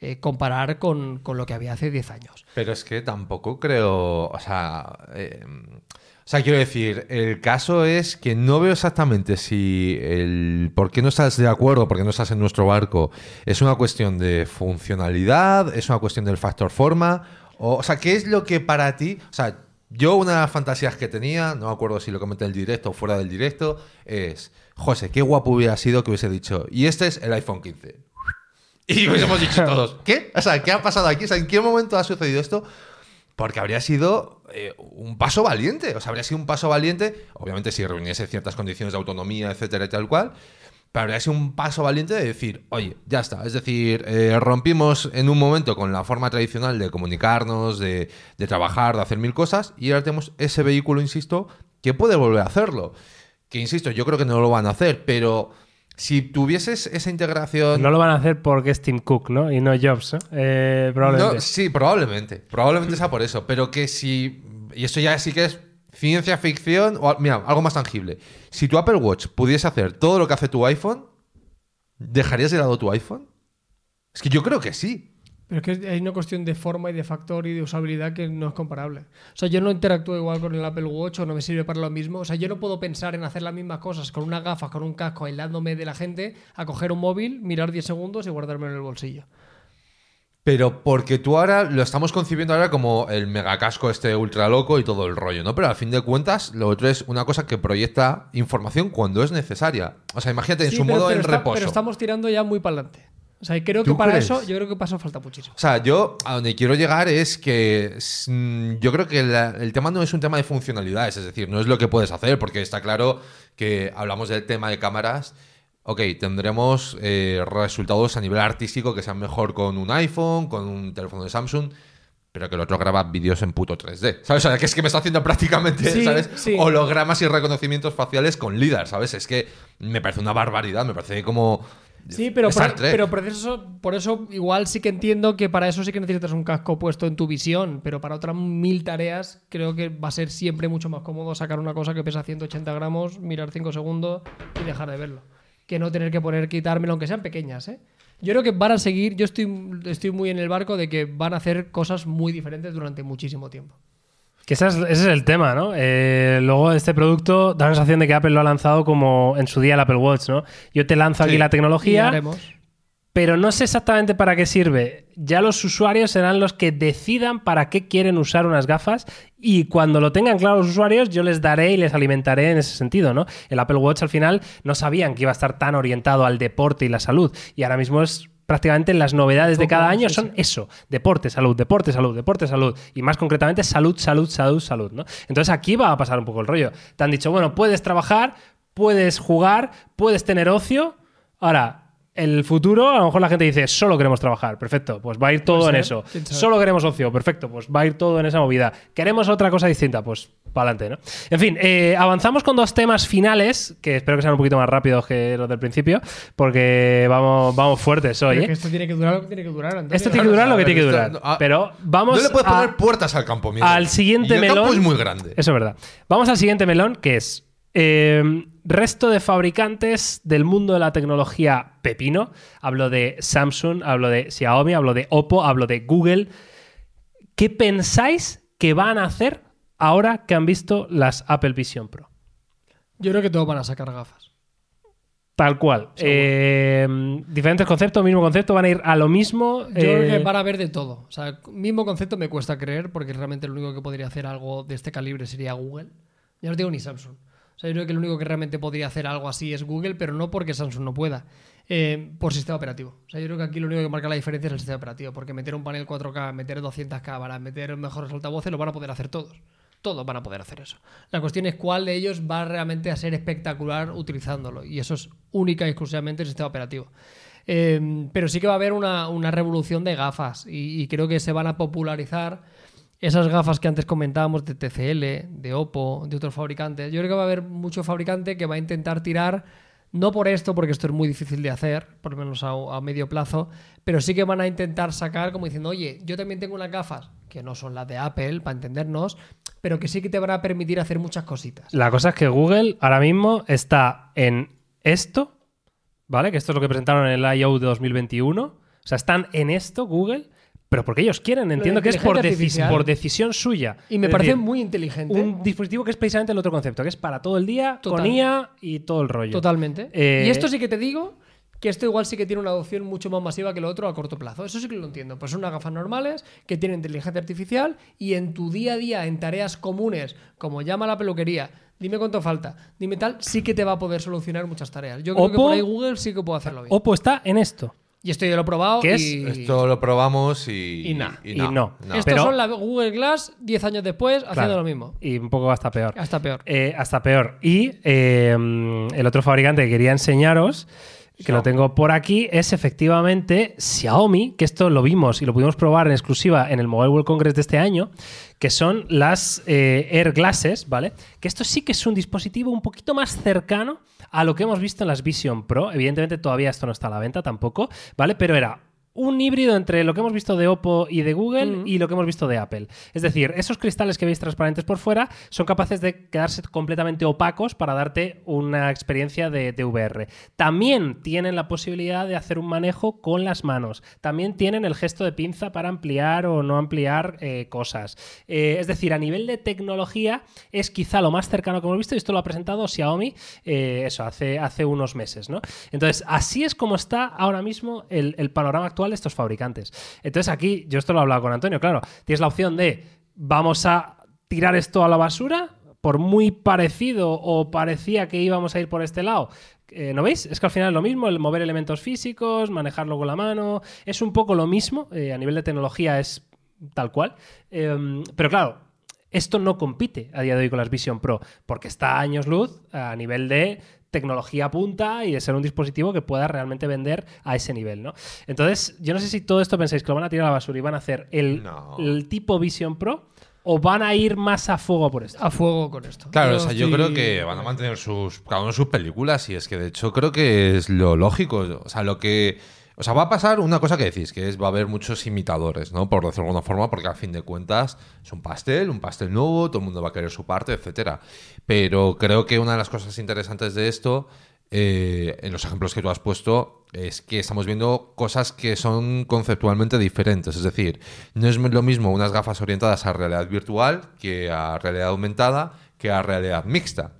eh, comparar con, con lo que había hace 10 años. Pero es que tampoco creo, o sea, eh, o sea, quiero decir, el caso es que no veo exactamente si el por qué no estás de acuerdo, por qué no estás en nuestro barco, es una cuestión de funcionalidad, es una cuestión del factor forma, o, o sea, ¿qué es lo que para ti, o sea, yo una de las fantasías que tenía, no me acuerdo si lo comenté en el directo o fuera del directo, es, José, qué guapo hubiera sido que hubiese dicho, y este es el iPhone 15. Y hubiésemos dicho todos, ¿qué? O sea, ¿qué ha pasado aquí? O sea, ¿en qué momento ha sucedido esto? Porque habría sido eh, un paso valiente. O sea, habría sido un paso valiente, obviamente si reuniese ciertas condiciones de autonomía, etcétera, y tal cual. Pero habría sido un paso valiente de decir, oye, ya está. Es decir, eh, rompimos en un momento con la forma tradicional de comunicarnos, de, de trabajar, de hacer mil cosas, y ahora tenemos ese vehículo, insisto, que puede volver a hacerlo. Que, insisto, yo creo que no lo van a hacer, pero si tuvieses esa integración... No lo van a hacer porque es Tim Cook, ¿no? Y no Jobs. Eh, probablemente. No, sí, probablemente. Probablemente sea por eso. Pero que si. Y esto ya sí que es ciencia ficción. O, mira, algo más tangible. Si tu Apple Watch pudiese hacer todo lo que hace tu iPhone, ¿dejarías de lado tu iPhone? Es que yo creo que sí. Pero es que hay una cuestión de forma y de factor y de usabilidad que no es comparable. O sea, yo no interactúo igual con el Apple Watch o no me sirve para lo mismo. O sea, yo no puedo pensar en hacer las mismas cosas con unas gafas, con un casco, aislándome de la gente, a coger un móvil, mirar 10 segundos y guardármelo en el bolsillo. Pero porque tú ahora lo estamos concibiendo ahora como el megacasco este ultra loco y todo el rollo, ¿no? Pero al fin de cuentas, lo otro es una cosa que proyecta información cuando es necesaria. O sea, imagínate en Sí, su pero, modo pero en está- reposo. pero estamos tirando ya muy para adelante. O sea, y creo que ¿Tú para crees? eso, yo creo que eso falta muchísimo. O sea, yo a donde quiero llegar es que yo creo que la- el tema no es un tema de funcionalidades, es decir, no es lo que puedes hacer, porque está claro que hablamos del tema de cámaras. Ok, tendremos eh, resultados a nivel artístico que sean mejor con un iPhone, con un teléfono de Samsung, pero que el otro graba vídeos en puto 3D. ¿Sabes? O sea, que es que me está haciendo prácticamente, Sí, ¿sabes? sí. Hologramas y reconocimientos faciales con LIDAR, ¿sabes? Es que me parece una barbaridad, me parece como. Sí, pero por, pero por eso, por eso igual sí que entiendo que para eso sí que necesitas un casco puesto en tu visión, pero para otras mil tareas creo que va a ser siempre mucho más cómodo sacar una cosa que pesa 180 gramos, mirar 5 segundos y dejar de verlo. Que no tener que poner, quitármelo, aunque sean pequeñas, ¿eh? Yo creo que van a seguir, yo estoy, estoy muy en el barco de que van a hacer cosas muy diferentes durante muchísimo tiempo. Que ese es, ese es el tema, ¿no? Eh, luego este producto da la sensación de que Apple lo ha lanzado como en su día el Apple Watch, ¿no? Yo te lanzo aquí la Y tecnología, haremos. Pero no sé exactamente para qué sirve. Ya los usuarios serán los que decidan para qué quieren usar unas gafas y cuando lo tengan claro los usuarios yo les daré y les alimentaré en ese sentido, ¿no? El Apple Watch al final no sabían que iba a estar tan orientado al deporte y la salud y ahora mismo es prácticamente las novedades de cada año son eso, deporte, salud, deporte, salud, deporte, salud y más concretamente salud, salud, salud, salud, ¿no? Entonces aquí va a pasar un poco el rollo. Te han dicho, bueno, puedes trabajar, puedes jugar, puedes tener ocio. Ahora, el futuro, a lo mejor la gente dice, solo queremos trabajar, perfecto, pues va a ir todo en ser, eso. Solo queremos ocio, perfecto, pues va a ir todo en esa movida. Queremos otra cosa distinta, pues para adelante, ¿no? En fin, eh, avanzamos con dos temas finales, que espero que sean un poquito más rápidos que los del principio, porque vamos, vamos fuertes hoy, ¿eh? que esto tiene que durar lo que tiene que durar, Antonio. Esto tiene que durar lo que tiene que durar. pero vamos no le puedes a- poner puertas al campo, Miguel. al siguiente Y el melón. campo es muy grande. Eso es verdad. Vamos al siguiente melón, que es eh, resto de fabricantes del mundo de la tecnología pepino. Hablo de Samsung, hablo de Xiaomi, hablo de Oppo, hablo de Google. ¿Qué pensáis que van a hacer ahora que han visto las Apple Vision Pro? Yo creo que todos van a sacar gafas. Tal cual. Eh, diferentes conceptos, mismo concepto, van a ir a lo mismo. Yo creo eh, que van a ver de todo. O sea, mismo concepto me cuesta creer porque realmente el único que podría hacer algo de este calibre sería Google. Ya no digo ni Samsung. O sea, yo creo que el único que realmente podría hacer algo así es Google, pero no porque Samsung no pueda. eh, por sistema operativo. O sea, yo creo que aquí lo único que marca la diferencia es el sistema operativo. Porque meter un panel 4K, meter 200 cámaras, meter mejores altavoces, lo van a poder hacer todos. Todos van a poder hacer eso. La cuestión es cuál de ellos va realmente a ser espectacular utilizándolo. Y eso es única y exclusivamente el sistema operativo. Eh, pero sí que va a haber una, una revolución de gafas y, y creo que se van a popularizar esas gafas que antes comentábamos de TCL, de Oppo, de otros fabricantes. Yo creo que va a haber mucho fabricante que va a intentar tirar, no por esto, porque esto es muy difícil de hacer, por lo menos a, medio plazo, pero sí que van a intentar sacar como diciendo, oye, yo también tengo unas gafas que no son las de Apple, para entendernos, pero que sí que te van a permitir hacer muchas cositas. La cosa es que Google ahora mismo está en esto, ¿vale? Que esto es lo que presentaron en el I.O. de 2021. O sea, están en esto, Google, pero porque ellos quieren. Entiendo que es por, decisión suya. Y me Es parece decir, muy inteligente. Un dispositivo que es precisamente el otro concepto, que es para todo el día, Total. con IA y todo el rollo. Totalmente. Eh, Y esto sí que te digo que esto igual sí que tiene una adopción mucho más masiva que lo otro a corto plazo. Eso sí que lo entiendo. Pues son unas gafas normales que tienen inteligencia artificial y en tu día a día, en tareas comunes, como llama la peluquería, dime cuánto falta, dime tal, sí que te va a poder solucionar muchas tareas. Yo creo que por ahí Google sí que puede hacerlo bien. Oppo está en esto. Y esto yo lo he probado ¿Qué es? y... Esto lo probamos y. Y nah. Y no. Estos Pero- son la Google Glass 10 años después haciendo Claro. lo mismo. Y un poco hasta peor. Hasta peor. Eh, hasta peor. Y eh, el otro fabricante que quería enseñaros, que lo tengo por aquí, es efectivamente Xiaomi, que esto lo vimos y lo pudimos probar en exclusiva en el Mobile World Congress de este año, que son las eh, Air Glasses, ¿vale? Que esto sí que es un dispositivo un poquito más cercano a lo que hemos visto en las Vision Pro. Evidentemente todavía esto no está a la venta tampoco, ¿vale? Pero era un híbrido entre lo que hemos visto de Oppo y de Google y lo que hemos visto de Apple. Es decir, esos cristales que veis transparentes por fuera son capaces de quedarse completamente opacos para darte una experiencia de, de VR. También tienen la posibilidad de hacer un manejo con las manos. También tienen el gesto de pinza para ampliar o no ampliar eh, cosas. Eh, es decir, a nivel de tecnología es quizá lo más cercano que hemos visto y esto lo ha presentado Xiaomi eh, eso, hace, hace unos meses. ¿no? Entonces, así es como está ahora mismo el, el panorama actual de estos fabricantes. Entonces, aquí, yo esto lo he hablado con Antonio, claro, tienes la opción de vamos a tirar esto a la basura, por muy parecido o parecía que íbamos a ir por este lado. eh, ¿No veis? Es que al final es lo mismo, el mover elementos físicos, manejarlo con la mano, es un poco lo mismo, eh, a nivel de tecnología es tal cual. Eh, pero claro, esto no compite a día de hoy con las Vision Pro, porque está a años luz a nivel de tecnología punta y de ser un dispositivo que pueda realmente vender a ese nivel, ¿no? Entonces, yo no sé si todo esto pensáis que lo van a tirar a la basura y van a hacer el, No. el tipo Vision Pro o van a ir más a fuego por esto. A fuego con esto. Claro, o sea, yo creo que van a mantener sus, cada uno sus películas y es que de hecho creo que es lo lógico. O sea, lo que. O sea, va a pasar una cosa que decís, que es va a haber muchos imitadores, ¿no? Por decirlo de alguna forma, porque al fin de cuentas es un pastel, un pastel nuevo, todo el mundo va a querer su parte, etcétera. Pero creo que una de las cosas interesantes de esto, eh, en los ejemplos que tú has puesto, es que estamos viendo cosas que son conceptualmente diferentes. Es decir, no es lo mismo unas gafas orientadas a realidad virtual que a realidad aumentada que a realidad mixta.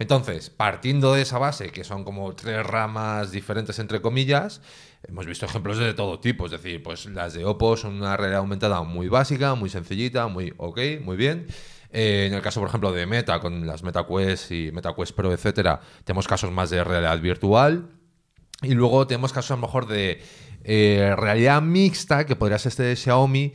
Entonces, partiendo de esa base, que son como tres ramas diferentes entre comillas, hemos visto ejemplos de todo tipo. Es decir, pues las de Oppo son una realidad aumentada muy básica, muy sencillita, muy ok, muy bien. Eh, en el caso, por ejemplo, de Meta, con las MetaQuest y MetaQuest Pro, etcétera, tenemos casos más de realidad virtual. Y luego tenemos casos a lo mejor de eh, realidad mixta, que podría ser este de Xiaomi,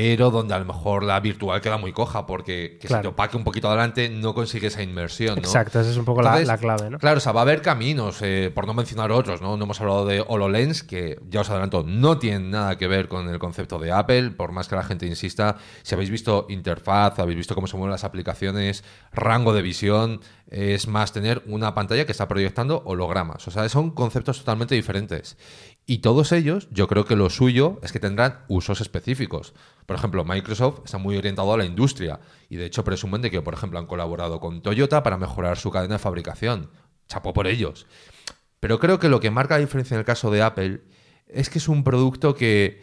pero donde a lo mejor la virtual queda muy coja, porque que Claro. si te opaque un poquito adelante no consigue esa inmersión. ¿no? Exacto, esa es un poco la- Entonces, la, clave, ¿no? Claro, o sea, va a haber caminos, eh, por no mencionar otros, ¿no? No hemos hablado de HoloLens, que ya os adelanto, no tienen nada que ver con el concepto de Apple, por más que la gente insista. Si habéis visto interfaz, habéis visto cómo se mueven las aplicaciones, rango de visión, es más tener una pantalla que está proyectando hologramas. O sea, son conceptos totalmente diferentes. Y todos ellos, yo creo que lo suyo es que tendrán usos específicos. Por ejemplo, Microsoft está muy orientado a la industria y de hecho presumen de que, por ejemplo, han colaborado con Toyota para mejorar su cadena de fabricación. Chapó por ellos. Pero creo que lo que marca la diferencia en el caso de Apple es que es un producto que,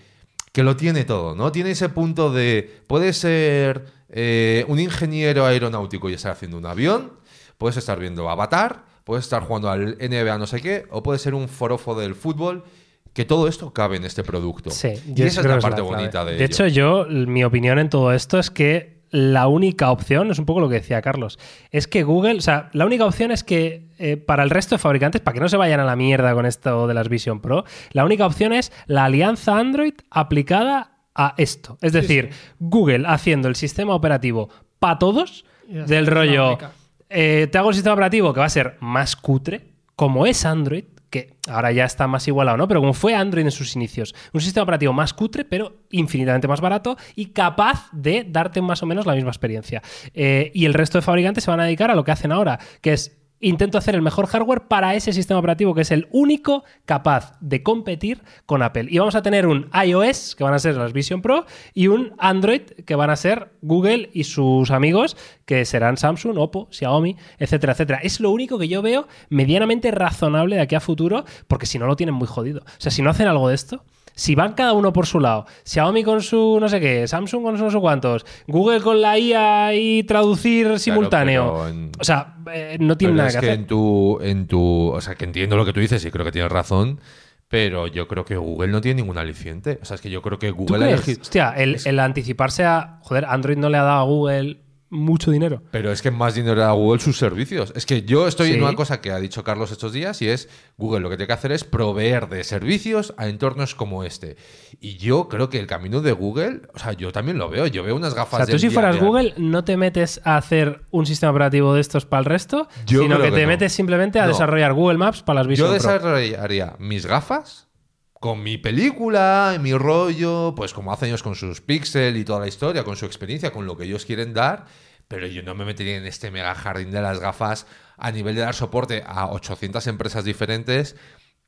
que lo tiene todo, ¿no? Tiene ese punto de, puede ser eh, un ingeniero aeronáutico y estar haciendo un avión, puedes estar viendo Avatar, puedes estar jugando al NBA no sé qué, o puede ser un forofo del fútbol, que todo esto cabe en este producto. Sí, y esa es la parte bonita de, De ello. hecho, yo, mi opinión en todo esto es que la única opción, es un poco lo que decía Carlos, es que Google, o sea, la única opción es que eh, para el resto de fabricantes, para que no se vayan a la mierda con esto de las Vision Pro, la única opción es la alianza Android aplicada a esto. Es decir, Google haciendo el sistema operativo para todos, del rollo, eh, te hago el sistema operativo que va a ser más cutre, como es Android, que ahora ya está más igualado, ¿no? Pero como fue Android en sus inicios, un sistema operativo más cutre, pero infinitamente más barato y capaz de darte más o menos la misma experiencia. Eh, y el resto de fabricantes se van a dedicar a lo que hacen ahora, que es intento hacer el mejor hardware para ese sistema operativo que es el único capaz de competir con Apple. Y vamos a tener un iOS, que van a ser las Vision Pro, y un Android, que van a ser Google y sus amigos, que serán Samsung, Oppo, Xiaomi, etcétera, etcétera. Es lo único que yo veo medianamente razonable de aquí a futuro, porque si no lo tienen muy jodido. O sea, si no hacen algo de esto, si van cada uno por su lado, Xiaomi con su no sé qué, Samsung con su no sé cuántos, Google con la IA y traducir simultáneo. en- O sea, eh, no tiene nada es que, que hacer. en tu, en tu. O sea, que entiendo lo que tú dices y creo que tienes razón. Pero yo creo que Google no tiene ningún aliciente. O sea, es que yo creo que ¿Tú Google ha elegido. Hostia, el, el anticiparse a. Joder, Android no le ha dado a Google mucho dinero. Pero es que más dinero da Google sus servicios. Es que yo estoy Sí. en una cosa que ha dicho Carlos estos días y es Google lo que tiene que hacer es proveer de servicios a entornos como este. Y yo creo que el camino de Google, o sea, yo también lo veo. Yo veo unas O gafas sea, de tú si fueras. Google, no te metes a hacer un sistema operativo de estos para el resto, Yo sino que que te no. metes simplemente a No. desarrollar Google Maps para las Vision Yo Pro. desarrollaría mis gafas con mi película, mi rollo, pues como hacen ellos con sus pixel y toda la historia, con su experiencia, con lo que ellos quieren dar, pero yo no me metería en este mega jardín de las gafas a nivel de dar soporte a 800 empresas diferentes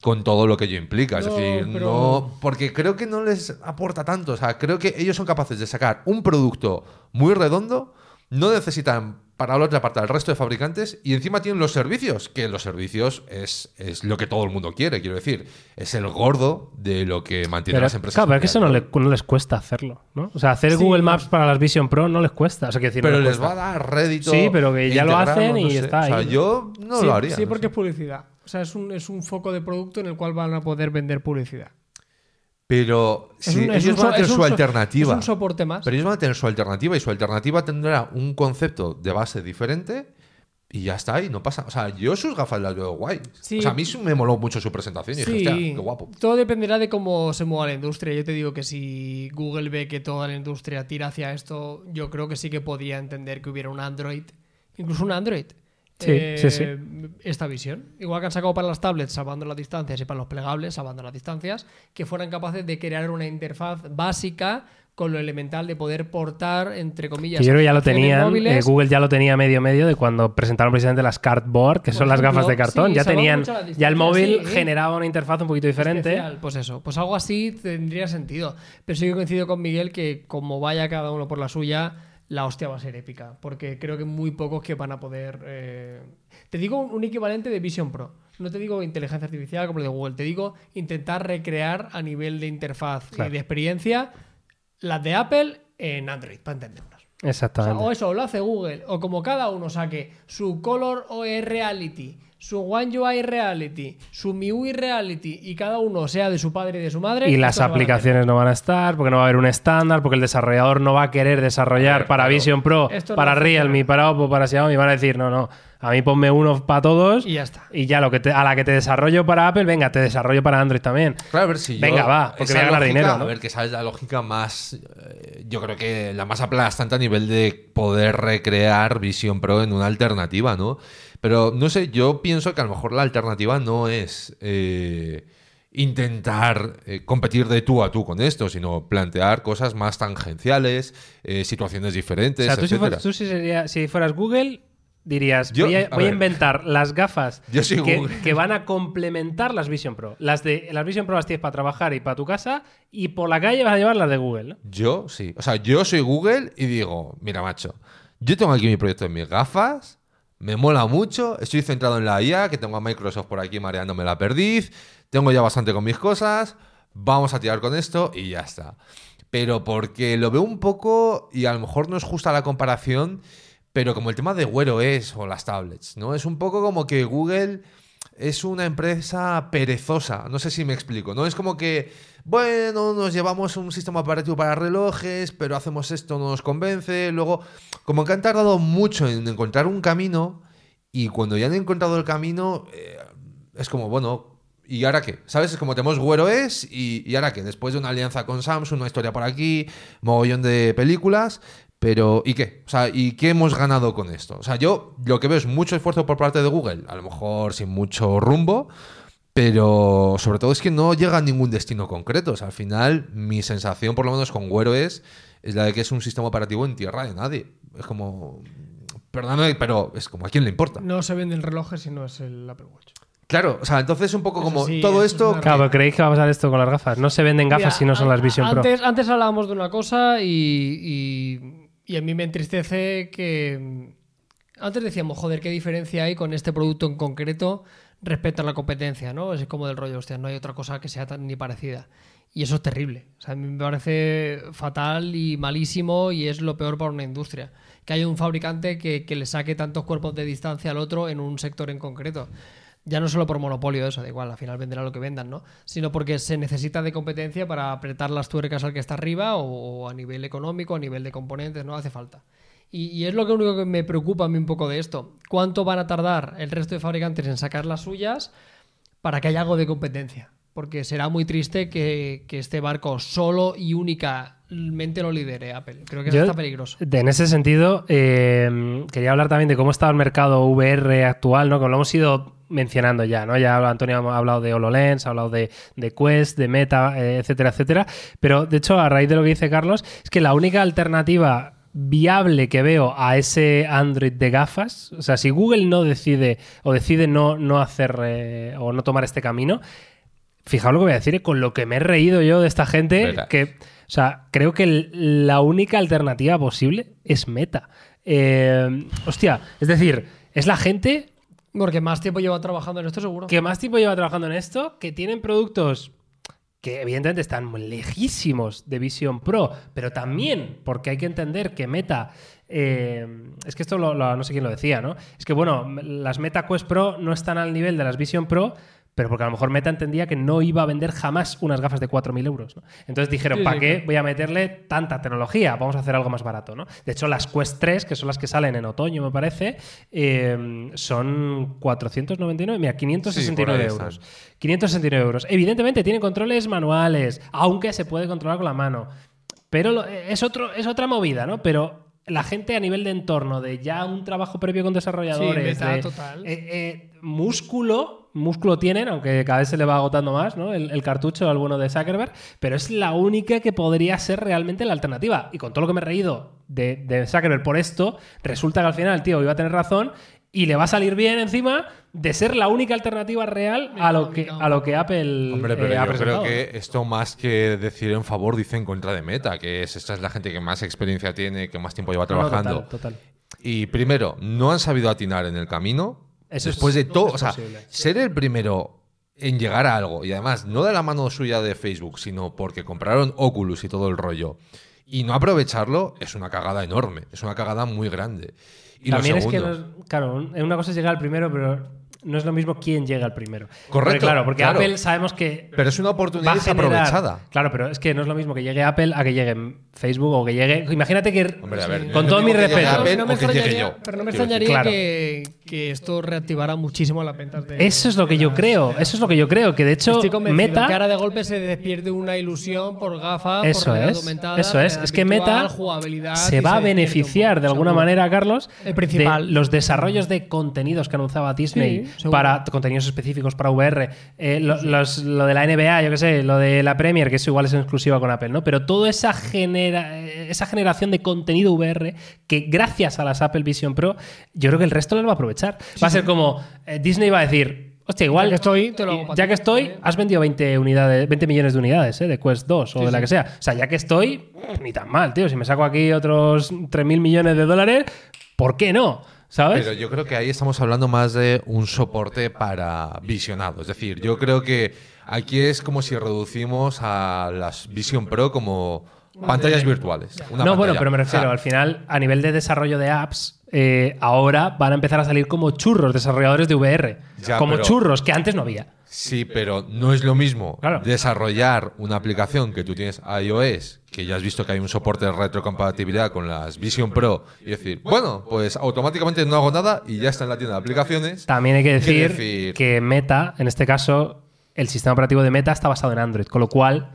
con todo lo que ello implica. Es No, decir, pero- no, porque creo que no les aporta tanto. O sea, creo que ellos son capaces de sacar un producto muy redondo, no necesitan para la otra parte al resto de fabricantes y encima tienen los servicios, que los servicios es, es lo que todo el mundo quiere, quiero decir, es el gordo de lo que mantiene Pero, las empresas. claro, pero es que eso no, le- no les cuesta hacerlo, ¿no? O sea, hacer Sí. Google Maps para las Vision Pro no les cuesta. O sea, quiero decir, no Pero les cuesta. va a dar rédito. Sí, pero que ya lo hacen y no sé. está O sea, ahí. yo no sí, lo haría. Sí, no porque sé. es publicidad. O sea, es un, es un foco de producto en el cual van a poder vender publicidad. Pero sí, un- es ellos un van a tener un su alternativa. Es un soporte más. Pero ellos van a tener su alternativa y su alternativa tendrá un concepto de base diferente y ya está, y no pasa. O sea, yo sus gafas las veo guay. Sí. O sea, a mí sí me moló mucho su presentación y dije, hostia, qué guapo. Todo dependerá de cómo se mueva la industria. Yo te digo que si Google ve que toda la industria tira hacia esto, yo creo que sí que podía entender que hubiera un Android, incluso un Android. Eh, Sí, sí, sí. Esta visión. Igual que han sacado para las tablets, salvando las distancias, y para los plegables, salvando las distancias, que fueran capaces de crear una interfaz básica con lo elemental de poder portar, entre comillas, Que yo creo que ya lo tenían, eh, Google ya lo tenía medio medio de cuando presentaron precisamente las Cardboard, que Por son las gafas de cartón. sí, ya tenían, ya el móvil sí. generaba una interfaz un poquito diferente. Especial, Pues eso, pues algo así tendría sentido. Pero sí que coincido con Miguel que como vaya cada uno por la suya, la hostia va a ser épica. Porque creo que muy pocos que van a poder... eh, Te digo un, equivalente de Vision Pro. No te digo inteligencia artificial como el de Google. Te digo intentar recrear a nivel de interfaz Claro. y de experiencia las de Apple en Android, para entendernos. O, sea, Exactamente. o eso, o lo hace Google, o como cada uno saque su Color o Reality su One UI Reality, su MIUI Reality y cada uno sea de su padre y de su madre. Y las aplicaciones no van a estar, porque no va a haber un estándar, porque el desarrollador no va a querer desarrollar ver, para claro. Vision Pro, Esto para. Realme, para Oppo, para Xiaomi. Van a decir, no, no, a mí ponme uno para todos Y ya está. Y ya lo que te- a la que te desarrollo para Apple, venga, te desarrollo para Android también. Claro, a ver si yo- Venga, va, porque esa voy a ganar lógica, dinero, ¿no? A ver, que sabes la lógica más. eh, yo creo que la más aplastante a nivel de poder recrear Vision Pro en una alternativa, ¿no? Pero no sé, yo pienso que a lo mejor la alternativa no es. eh, intentar eh, competir de tú a tú con esto, sino plantear cosas más tangenciales, eh, situaciones O diferentes, sea, tú, si, etcétera. fueras, tú si, sería- si fueras Google, dirías, Yo- voy, a, a voy a ver. inventar las gafas que, van a complementar las Vision Pro. Las, de, las Vision Pro las tienes para trabajar y para tu casa, y por la calle vas a llevar las de Google, ¿no? Yo sí. O sea, yo soy Google y digo, mira, macho, yo tengo aquí mi proyecto en mis gafas, me mola mucho, estoy centrado en la IA, que tengo a Microsoft por aquí mareándome la perdiz, tengo ya bastante con mis cosas, vamos a tirar con esto y ya está. Pero porque lo veo un poco, y a lo mejor no es justa la comparación, pero como el tema de Wear OS o las tablets, ¿no? Es un poco como que Google es una empresa perezosa, no sé si me explico, ¿no? Es como que, bueno, nos llevamos un sistema operativo para relojes, pero hacemos esto, no nos convence, luego, como que han tardado mucho en encontrar un camino y cuando ya han encontrado el camino, eh, es como, bueno, ¿y ahora qué? ¿Sabes? Es como tenemos Wear OS y, y ahora qué? Después de una alianza con Samsung, una historia por aquí, mogollón de películas, pero ¿y qué? O sea, ¿y qué hemos ganado con esto? O sea, yo lo que veo es mucho esfuerzo por parte de Google, a lo mejor sin mucho rumbo, pero sobre todo es que no llega a ningún destino concreto. O sea, al final, mi sensación, por lo menos con Wear OS, es la de que es un sistema operativo en tierra de nadie. Es como... Perdóname, pero es como a quién le importa. No se venden relojes si no es el Apple Watch. Claro, o sea, entonces un poco como sí, todo es esto... Claro, creéis que va a pasar esto con las gafas. No se venden gafas Mira, si no son a- las Vision Pro. antes, Antes hablábamos de una cosa y, y- y a mí me entristece que. Antes decíamos, joder, qué diferencia hay con este producto en concreto respecto a la competencia, ¿no? Es como del rollo, hostia, no hay otra cosa que sea tan ni parecida. Y eso es terrible. O sea, a mí me parece fatal y malísimo y es lo peor para una industria. Que haya un fabricante que, que le saque tantos cuerpos de distancia al otro en un sector en concreto. Ya no solo por monopolio, eso, da igual, al final venderá lo que vendan, ¿no? Sino porque se necesita de competencia para apretar las tuercas al que está arriba o, o a nivel económico, a nivel de componentes, no hace falta. Y, y es lo que único que me preocupa a mí un poco de esto. ¿Cuánto van a tardar el resto de fabricantes en sacar las suyas para que haya algo de competencia? Porque será muy triste que, que este barco solo y únicamente lo lidere Apple. Creo que eso Yo, está peligroso. En ese sentido, eh, quería hablar también de cómo está el mercado VR actual, ¿no? Que lo hemos ido mencionando ya, ¿no? Ya Antonio ha hablado de HoloLens, ha hablado de, de Quest, de Meta, eh, etcétera, etcétera. Pero, de hecho, a raíz de lo que dice Carlos, es que la única alternativa viable que veo a ese Android de gafas, o sea, si Google no decide o decide no, no hacer eh, o no tomar este camino, fijaos lo que voy a decir, eh, con lo que me he reído yo de esta gente, Verás. que, o sea, creo que la única alternativa posible es Meta. Eh, hostia, es decir, es la gente Porque más tiempo lleva trabajando en esto, seguro. que más tiempo lleva trabajando en esto, que tienen productos que evidentemente están lejísimos de Vision Pro, pero también porque hay que entender que Meta, eh, es que esto lo- no sé quién lo decía, ¿no? Es que bueno, las Meta Quest Pro no están al nivel de las Vision Pro, pero porque a lo mejor Meta entendía que no iba a vender jamás unas gafas de 4.000 euros. ¿no? Entonces dijeron, Sí, ¿para sí, qué voy a meterle tanta tecnología? Vamos a hacer algo más barato. ¿no? De hecho, las Quest 3, que son las que salen en otoño, me parece, eh, son 499, mira, 569 Sí, por ahí euros. 569 euros. Evidentemente tienen controles manuales, aunque se puede controlar con la mano. Pero lo- es, otro, es otra movida, ¿no? Pero la gente a nivel de entorno, de ya un trabajo previo con desarrolladores, Sí, meta de, total. eh, eh, músculo, músculo tienen, aunque cada vez se le va agotando más, ¿no? El, el cartucho al bueno de Zuckerberg, pero es la única que podría ser realmente la alternativa. Y con todo lo que me he reído de, de Zuckerberg por esto, resulta que al final el tío iba a tener razón y le va a salir bien encima de ser la única alternativa real a lo que, a lo que Apple Hombre, pero eh, ha yo creo que esto más que decir en favor dice en contra de Meta, que es esta es la gente que más experiencia tiene, que más tiempo lleva No, no, trabajando. total, total. Y primero, no han sabido atinar en el camino. Eso después es- de todo, o sea, posible. ser el primero en llegar a algo y además no de la mano suya de Facebook, sino porque compraron Oculus y todo el rollo y no aprovecharlo es una cagada enorme, es una cagada muy grande. Y También es que, claro, una cosa es llegar al primero, pero no es lo mismo quién llega al primero. Correcto, Porque, claro, porque claro. Apple sabemos que Pero es una oportunidad desaprovechada. Claro, pero es que no es lo mismo que llegue Apple a que llegue Facebook o que llegue. Imagínate que. Hombre, a ver, con todo mi respeto. Apple no me o que llegue extrañaría, yo. pero no me extrañaría Claro. que, que esto reactivara muchísimo las ventas de. Eso es lo que yo creo. Eso es lo que yo creo. Que de hecho, Meta. que ahora de golpe se despierde una ilusión por gafas, Eso por es, aumentada, eso es. Es que virtual, Meta jugabilidad, se va a beneficiar de alguna manera, Carlos, El principal. de los desarrollos de contenidos que anunciaba Disney Sí, seguro. para contenidos específicos para VR, eh, lo, los- lo de la NBA, yo qué sé, lo de la Premier, que eso igual es exclusiva con Apple, ¿no? Pero toda esa, genera, eh, esa generación de contenido VR que gracias a las Apple Vision Pro, yo creo que el resto lo va a aprovechar. va a ser como eh, Disney va a decir, hostia, igual Ya que estoy, te lo hago para ya ti". que estoy, has vendido 20 unidades, 20 millones de unidades, ¿eh? De Quest 2 o de la que sea. O sea, ya que estoy, ni tan mal, tío. Si me saco aquí otros 3.000 millones de dólares, ¿por qué no? ¿Sabes? Pero yo creo que ahí estamos hablando más de un soporte para visionado. Es decir, yo creo que aquí es como si reducimos a las Vision Pro como pantallas virtuales. Una no, bueno, pero me refiero, O sea, al final, a nivel de desarrollo de apps, eh, ahora van a empezar a salir como churros desarrolladores de VR. Ya, como pero- churros, que antes no había. Sí, pero no es lo mismo Claro. desarrollar una aplicación que tú tienes iOS, que ya has visto que hay un soporte de retrocompatibilidad con las Vision Pro, y decir, bueno, pues automáticamente no hago nada y ya está en la tienda de aplicaciones. También hay que decir, decir- que Meta, en este caso, el sistema operativo de Meta está basado en Android, con lo cual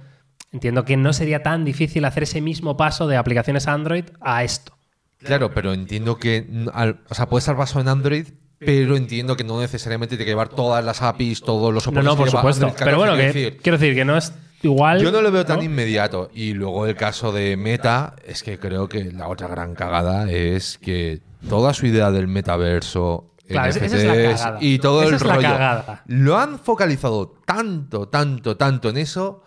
entiendo que no sería tan difícil hacer ese mismo paso de aplicaciones Android a esto. Claro, pero entiendo que, al- o sea, puede estar basado en Android, pero entiendo que no necesariamente tiene que llevar todas las APIs, todos los No, soportes no, que por supuesto. Android Pero bueno, 14, que, quiero decir, quiero decir que no es igual. Yo no lo veo tan ¿no? inmediato. Y luego el caso de Meta, es que creo que la otra gran cagada es que toda su idea del metaverso, Claro, esa- esa es la NFTs y todo Esa el rollo, cagada. lo han focalizado tanto, tanto, tanto en eso,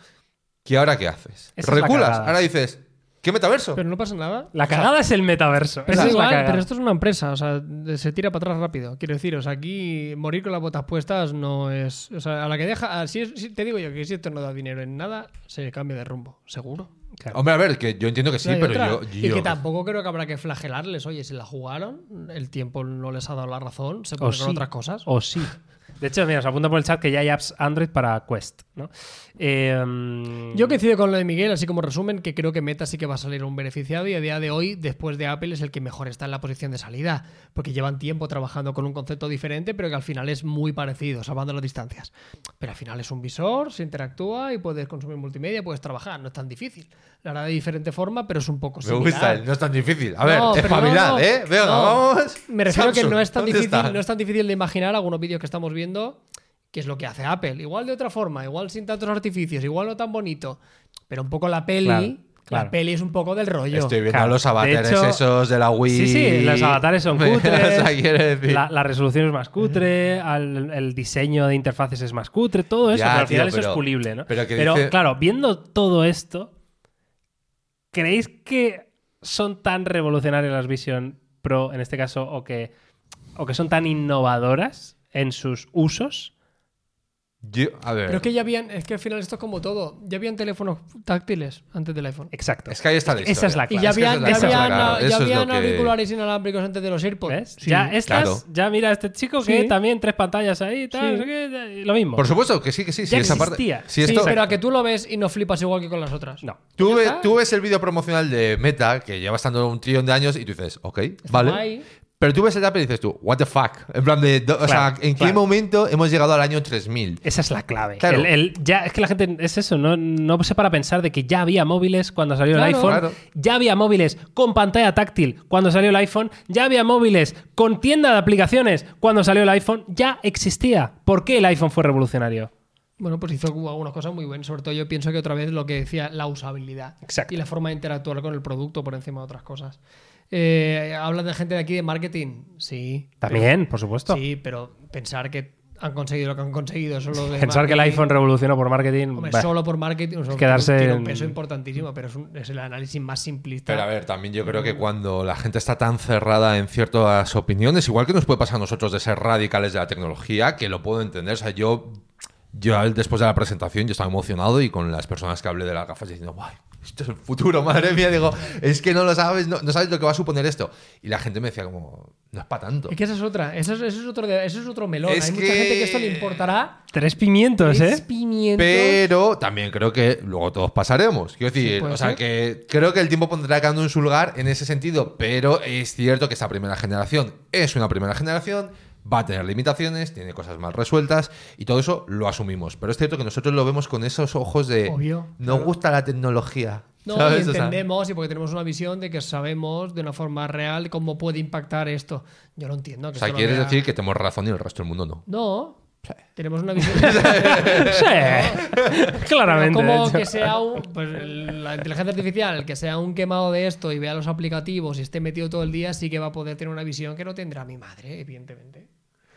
que ahora ¿qué haces? Esa Reculas, ahora dices, ¿qué metaverso? Pero no pasa nada. La cagada es el metaverso. Pero, es igual, esto es una empresa, o sea, se tira para atrás rápido. Quiero decir, o sea, aquí morir con las botas puestas no es. O sea, a la que deja. a- Si, es- si- te digo yo que si esto no da dinero en nada, se cambia de rumbo, seguro. Claro. Hombre, a ver, que yo entiendo que sí, No pero otra. yo, Y yo- que tampoco creo que habrá que flagelarles. Oye, si la jugaron, el tiempo no les ha dado la razón, se ponen sí. con otras cosas. O sí. De hecho, mira, os apunta por el chat que ya hay apps Android para Quest, ¿no? Eh, mm, Yo coincido con lo de Miguel, así como resumen, que creo que Meta sí que va a salir un beneficiado y a día de hoy, después de Apple, es el que mejor está en la posición de salida, porque llevan tiempo trabajando con un concepto diferente, pero que al final es muy parecido, salvando las distancias. Pero al final es un visor, se interactúa y puedes consumir multimedia, puedes trabajar, no es tan difícil. La hará de diferente forma, pero es un poco me similar. gusta, el no es tan difícil. A ver, No, espabilad, no, no. ¿eh? Venga, No. vamos. Me refiero a que no es tan ¿dónde difícil, está? no es tan difícil de imaginar algunos vídeos que estamos viendo, que es lo que hace Apple. Igual de otra forma, igual sin tantos artificios, igual no tan bonito. Pero un poco la peli. Claro, claro. La peli es un poco del rollo. Estoy viendo Claro, los avatares hecho- esos de la Wii. Sí, sí, los avatares son O sea, cutres. decir- la, la resolución es más cutre, al- el diseño de interfaces es más cutre, todo eso, Ya, pero al tío, final eso pero- es pulible, ¿no? pero dice- claro, viendo todo esto, ¿creéis que son tan revolucionarias las Vision Pro en este caso o que, o que son tan innovadoras en sus usos? Yo- a ver. Pero es que ya habían, es que al final esto es como todo. Ya habían teléfonos táctiles antes del iPhone. Exacto. Es que ahí está la Esa historia. es la Y clave. ya Es que esa habían, es ya la cosa, habían, claro. ya habían que- auriculares inalámbricos antes de los AirPods. ¿Ves? Sí. ya estas, claro. ya mira este chico que Sí. también tres pantallas ahí, tal, Sí. lo mismo. Por supuesto que sí, que sí. sí Ya esa parte- existía. Sí, esto- pero a que tú lo ves y no flipas igual que con las otras. no. Tú, Ya ve- está. tú ves el vídeo promocional de Meta, que lleva estando un trillón de años, y tú dices, ok, Está vale. guay. Pero tú ves el Apple y dices tú, what the fuck. En plan de, do- o sea, Claro, ¿en qué momento hemos llegado al año 3000? Esa es la clave. Claro. El- el- ya, es que la gente es eso, no, no se para pensar de que ya había móviles cuando salió Claro. el iPhone, Claro. ya había móviles con pantalla táctil cuando salió el iPhone, ya había móviles con tienda de aplicaciones cuando salió el iPhone, ya existía. ¿Por qué el iPhone fue revolucionario? Bueno, pues hizo algunas cosas muy buenas. Sobre todo yo pienso que otra vez lo que decía, la usabilidad. Exacto. Y la forma de interactuar con el producto por encima de otras cosas. Eh, Hablan de gente de aquí de marketing. Sí. También, por supuesto. Sí, pero pensar que han conseguido lo que han conseguido solo de Pensar que el iPhone revolucionó por marketing. hombre, bah. solo por marketing o sea, quedarse tiene en- un peso importantísimo, pero es, un- es el análisis más simplista. Pero a ver, también yo creo que cuando la gente está tan cerrada en ciertas opiniones, igual que nos puede pasar a nosotros de ser radicales de la tecnología, que lo puedo entender. O sea, yo, yo después de la presentación, yo estaba emocionado y con las personas que hablé de las gafas diciendo, guay, esto es el futuro, madre mía. Digo, es que no lo sabes, no, no sabes lo que va a suponer esto. Y la gente me decía como, no es para tanto. Es que esa es otra. Eso es, eso es otro, eso es otro melón. Es Hay mucha gente que esto le importará. Tres pimientos, tres ¿eh? pimientos. Pero también creo que luego todos pasaremos. Quiero decir, Sí, o sea, ser. que creo que el tiempo pondrá cada uno en su lugar en ese sentido, pero es cierto que esta primera generación es una primera generación, va a tener limitaciones, tiene cosas mal resueltas y todo eso lo asumimos. Pero es cierto que nosotros lo vemos con esos ojos de Obvio, nos claro. gusta la tecnología. No, ¿sabes? y O sea, entendemos, y porque tenemos una visión de que sabemos de una forma real cómo puede impactar esto. Yo lo entiendo. Que o sea, quieres vea- decir que tenemos razón y el resto del mundo no. No. Tenemos una visión. Sí, claramente. Pero como que sea un. Pues la inteligencia artificial, que sea un quemado de esto y vea los aplicativos y esté metido todo el día, sí que va a poder tener una visión que no tendrá mi madre, evidentemente.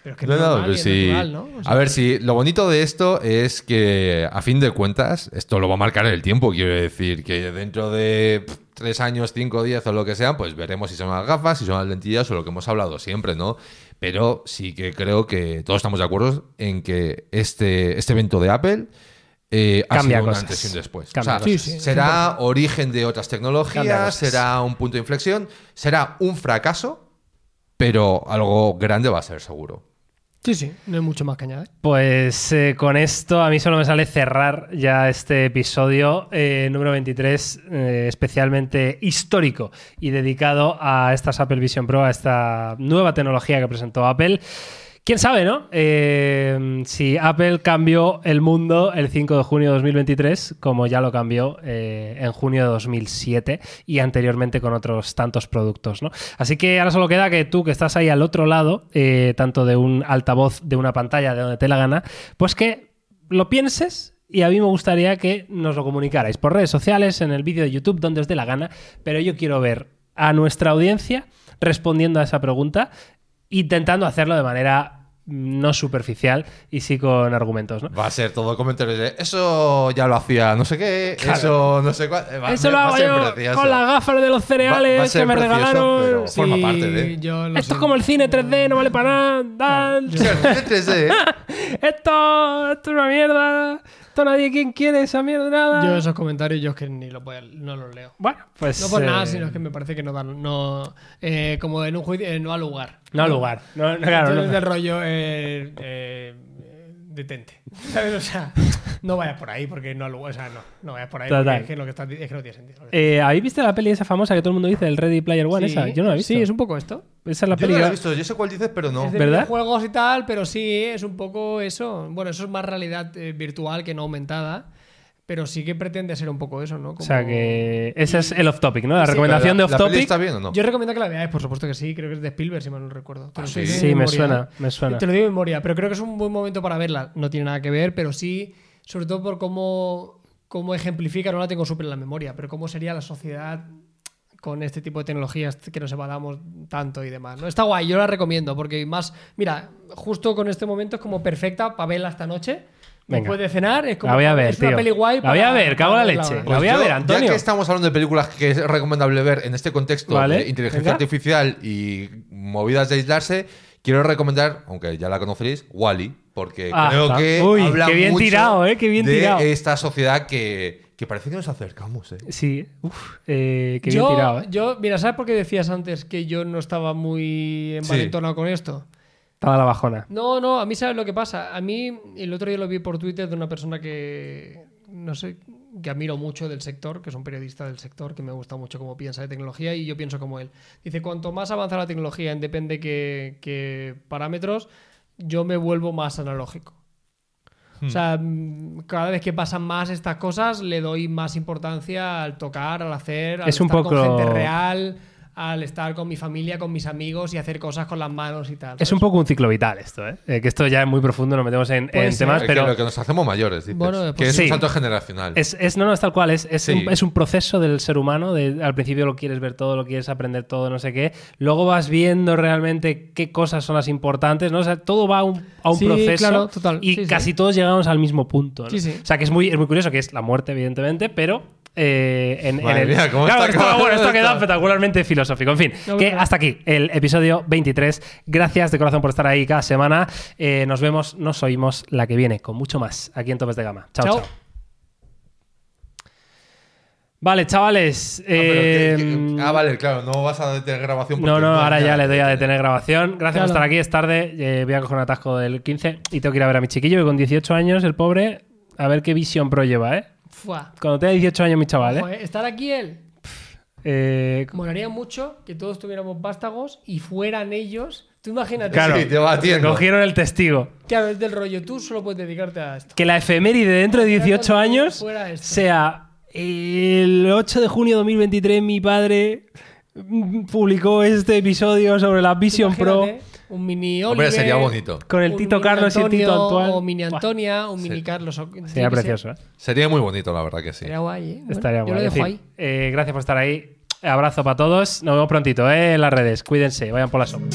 Pero es que No, es no, normal pero y es sí. natural, ¿no? O sea, a ver, si lo bonito de esto es que, a fin de cuentas, esto lo va a marcar el tiempo. Quiero decir que dentro de tres años, cinco, diez o lo que sea, pues veremos si son las gafas, si son las lentillas o lo que hemos hablado siempre, ¿no? Pero sí que creo que todos estamos de acuerdo en que este, este evento de Apple eh, ha Cambia sido un cosas. antes y un después. Cambia O sea, cosas. Sí, sí, será origen de otras tecnologías, será un punto de inflexión, será un fracaso, pero algo grande va a ser seguro. Sí, sí, no hay mucho más que añadir. Pues eh, con esto a mí solo me sale cerrar ya este episodio eh, número 23, eh, especialmente histórico y dedicado a estas Apple Vision Pro, a esta nueva tecnología que presentó Apple. ¿Quién sabe, no? Eh, si Apple cambió el mundo el 5 de junio de 2023, como ya lo cambió eh, en junio de 2007 y anteriormente con otros tantos productos, ¿no? Así que ahora solo queda que tú, que estás ahí al otro lado, eh, tanto de un altavoz, de una pantalla, de donde te la gana, pues que lo pienses y a mí me gustaría que nos lo comunicarais por redes sociales, en el vídeo de YouTube, donde os dé la gana, pero yo quiero ver a nuestra audiencia respondiendo a esa pregunta, intentando hacerlo de manera no superficial y sí con argumentos, ¿no? Va a ser todo comentarios de eso ya lo hacía no sé qué, eso no sé cuál. Va, Eso lo hago ser yo precioso. con las gafas de los cereales Va- va que me precioso, regalaron. pero- Forma parte de- yo lo Esto sé. es como el cine 3D, no vale para nada. tal. Sí, el 3D. Esto, esto es una mierda. Esto nadie quien quiere esa mierda, nada. Yo esos comentarios yo es que ni voy a- no los leo. Bueno, pues. No por nada, eh, sino es que me parece que no dan, no, eh, como en un juicio, eh, no al lugar. No al lugar. No, no, claro, Yo no. del rollo, eh, detente. ¿Sabes? O sea, no vayas por ahí porque no. O sea, no, no vayas por ahí Total. porque es que lo que estás di- es que no tiene sentido. Eh, ¿Habéis visto la peli esa famosa que todo el mundo dice, el Ready Player One? Sí, esa? Yo no la he visto. Sí, es un poco esto. Esa es la Yo peli. no lo he visto, yo sé cuál dices, pero no. Es de ¿Verdad? juegos y tal, pero sí, es un poco eso. Bueno, eso es más realidad eh, virtual que no aumentada. Pero sí que pretende ser un poco eso, ¿no? O sea Como- que ese es el off topic, ¿no? La Sí, recomendación de off ¿La peli topic. está bien o no? Yo recomiendo que la veáis, por supuesto que sí. Creo que es de Spielberg, si mal no recuerdo. Estoy sí? Sí, de me memoria, suena, me suena. Te lo digo de memoria, pero creo que es un buen momento para verla. No tiene nada que ver, pero sí, sobre todo por cómo, cómo ejemplifica, no la tengo súper en la memoria, pero cómo sería la sociedad con este tipo de tecnologías que nos evadamos tanto y demás. ¿no? Está guay, yo la recomiendo, porque más, mira, justo con este momento es como perfecta para verla esta noche. Venga. Después de cenar, es como La voy a ver, es una tío. peli guay. La voy a ver, cago en la leche. La voy a yo, ver, Antonio. Ya que estamos hablando de películas que es recomendable ver en este contexto Vale, de inteligencia venga. artificial y movidas de aislarse, quiero recomendar, aunque ya la conoceréis, Wally, porque Ah, creo está. que Uy, habla qué bien mucho tirado, ¿eh? Qué bien de tirado. esta sociedad que, que parece que nos acercamos, ¿eh? Sí, uff, eh, qué yo, bien tirado, ¿eh? yo, mira, ¿sabes por qué decías antes que yo no estaba muy envalentonado con esto? Estaba la bajona. No, no, a mí sabes lo que pasa. A mí el otro día lo vi por Twitter de una persona que no sé, que admiro mucho del sector, que es un periodista del sector, que me gusta mucho cómo piensa de tecnología y yo pienso como él. Dice, cuanto más avanza la tecnología en depende qué, qué parámetros, yo me vuelvo más analógico. O sea, mm, cada vez que pasan más estas cosas, le doy más importancia al tocar, al hacer, al Es un poco- con gente real, al estar con mi familia, con mis amigos y hacer cosas con las manos y tal. Es un poco un ciclo vital esto, ¿eh? Eh, que esto ya es muy profundo, nos metemos en, temas, Es que pero lo que nos hacemos mayores, dices. Bueno, que pues es sí. un salto generacional. es, es- no, no, es tal cual, es, es, Sí. un, es un proceso del ser humano, de, al principio lo quieres ver todo, lo quieres aprender todo, no sé qué, luego vas viendo realmente qué cosas son las importantes, ¿no? O sea, todo va a un, a un Sí, proceso claro, total. y Sí, sí. casi todos llegamos al mismo punto. ¿no? Sí, sí. O sea, que es muy, es muy curioso, que es la muerte, evidentemente, pero... eh, en, el- mía, ¿cómo Claro, está esto, bueno, esto ha quedado espectacularmente filosófico. En fin, No, que hasta aquí el episodio 23. Gracias de corazón por estar ahí cada semana. Eh, nos vemos, nos oímos la que viene con mucho más aquí en Topes de Gama. chao. Chao. chao. Vale, chavales. Ah, que- eh, que- ah, vale, claro, no vas a detener grabación. No, porque no, ahora ya le doy a detener. grabación. Gracias por estar aquí, es tarde. eh, voy a coger un atasco del 15 y tengo que ir a ver a mi chiquillo que con 18 años, el pobre, a ver qué Vision Pro lleva, ¿eh? Fua. Cuando tenga 18 años mi chaval, ¿eh? Ojo, eh, Estar aquí él. Eh, Molaría mucho que todos tuviéramos vástagos y fueran ellos. Tú imagínate. Claro. Sí, te va cogieron el testigo. Claro, es del rollo. Tú solo puedes dedicarte a esto. Que la efeméride dentro de 18 cuando años sea el 8 de junio de 2023 mi padre mm, publicó este episodio sobre la Vision Pro Un mini Hombre, Oliver, sería bonito. con el Tito Carlos y el Tito actual. O mini Antonia, un Sí. mini Carlos. o- Sería precioso, ¿eh? Sería muy bonito, la verdad que sí. Sería guay, ¿eh? Bueno, Estaría yo guay. lo dejo ahí. eh, gracias por estar ahí. Abrazo para todos. Nos vemos prontito, ¿eh? En las redes. Cuídense. Vayan por la sopa.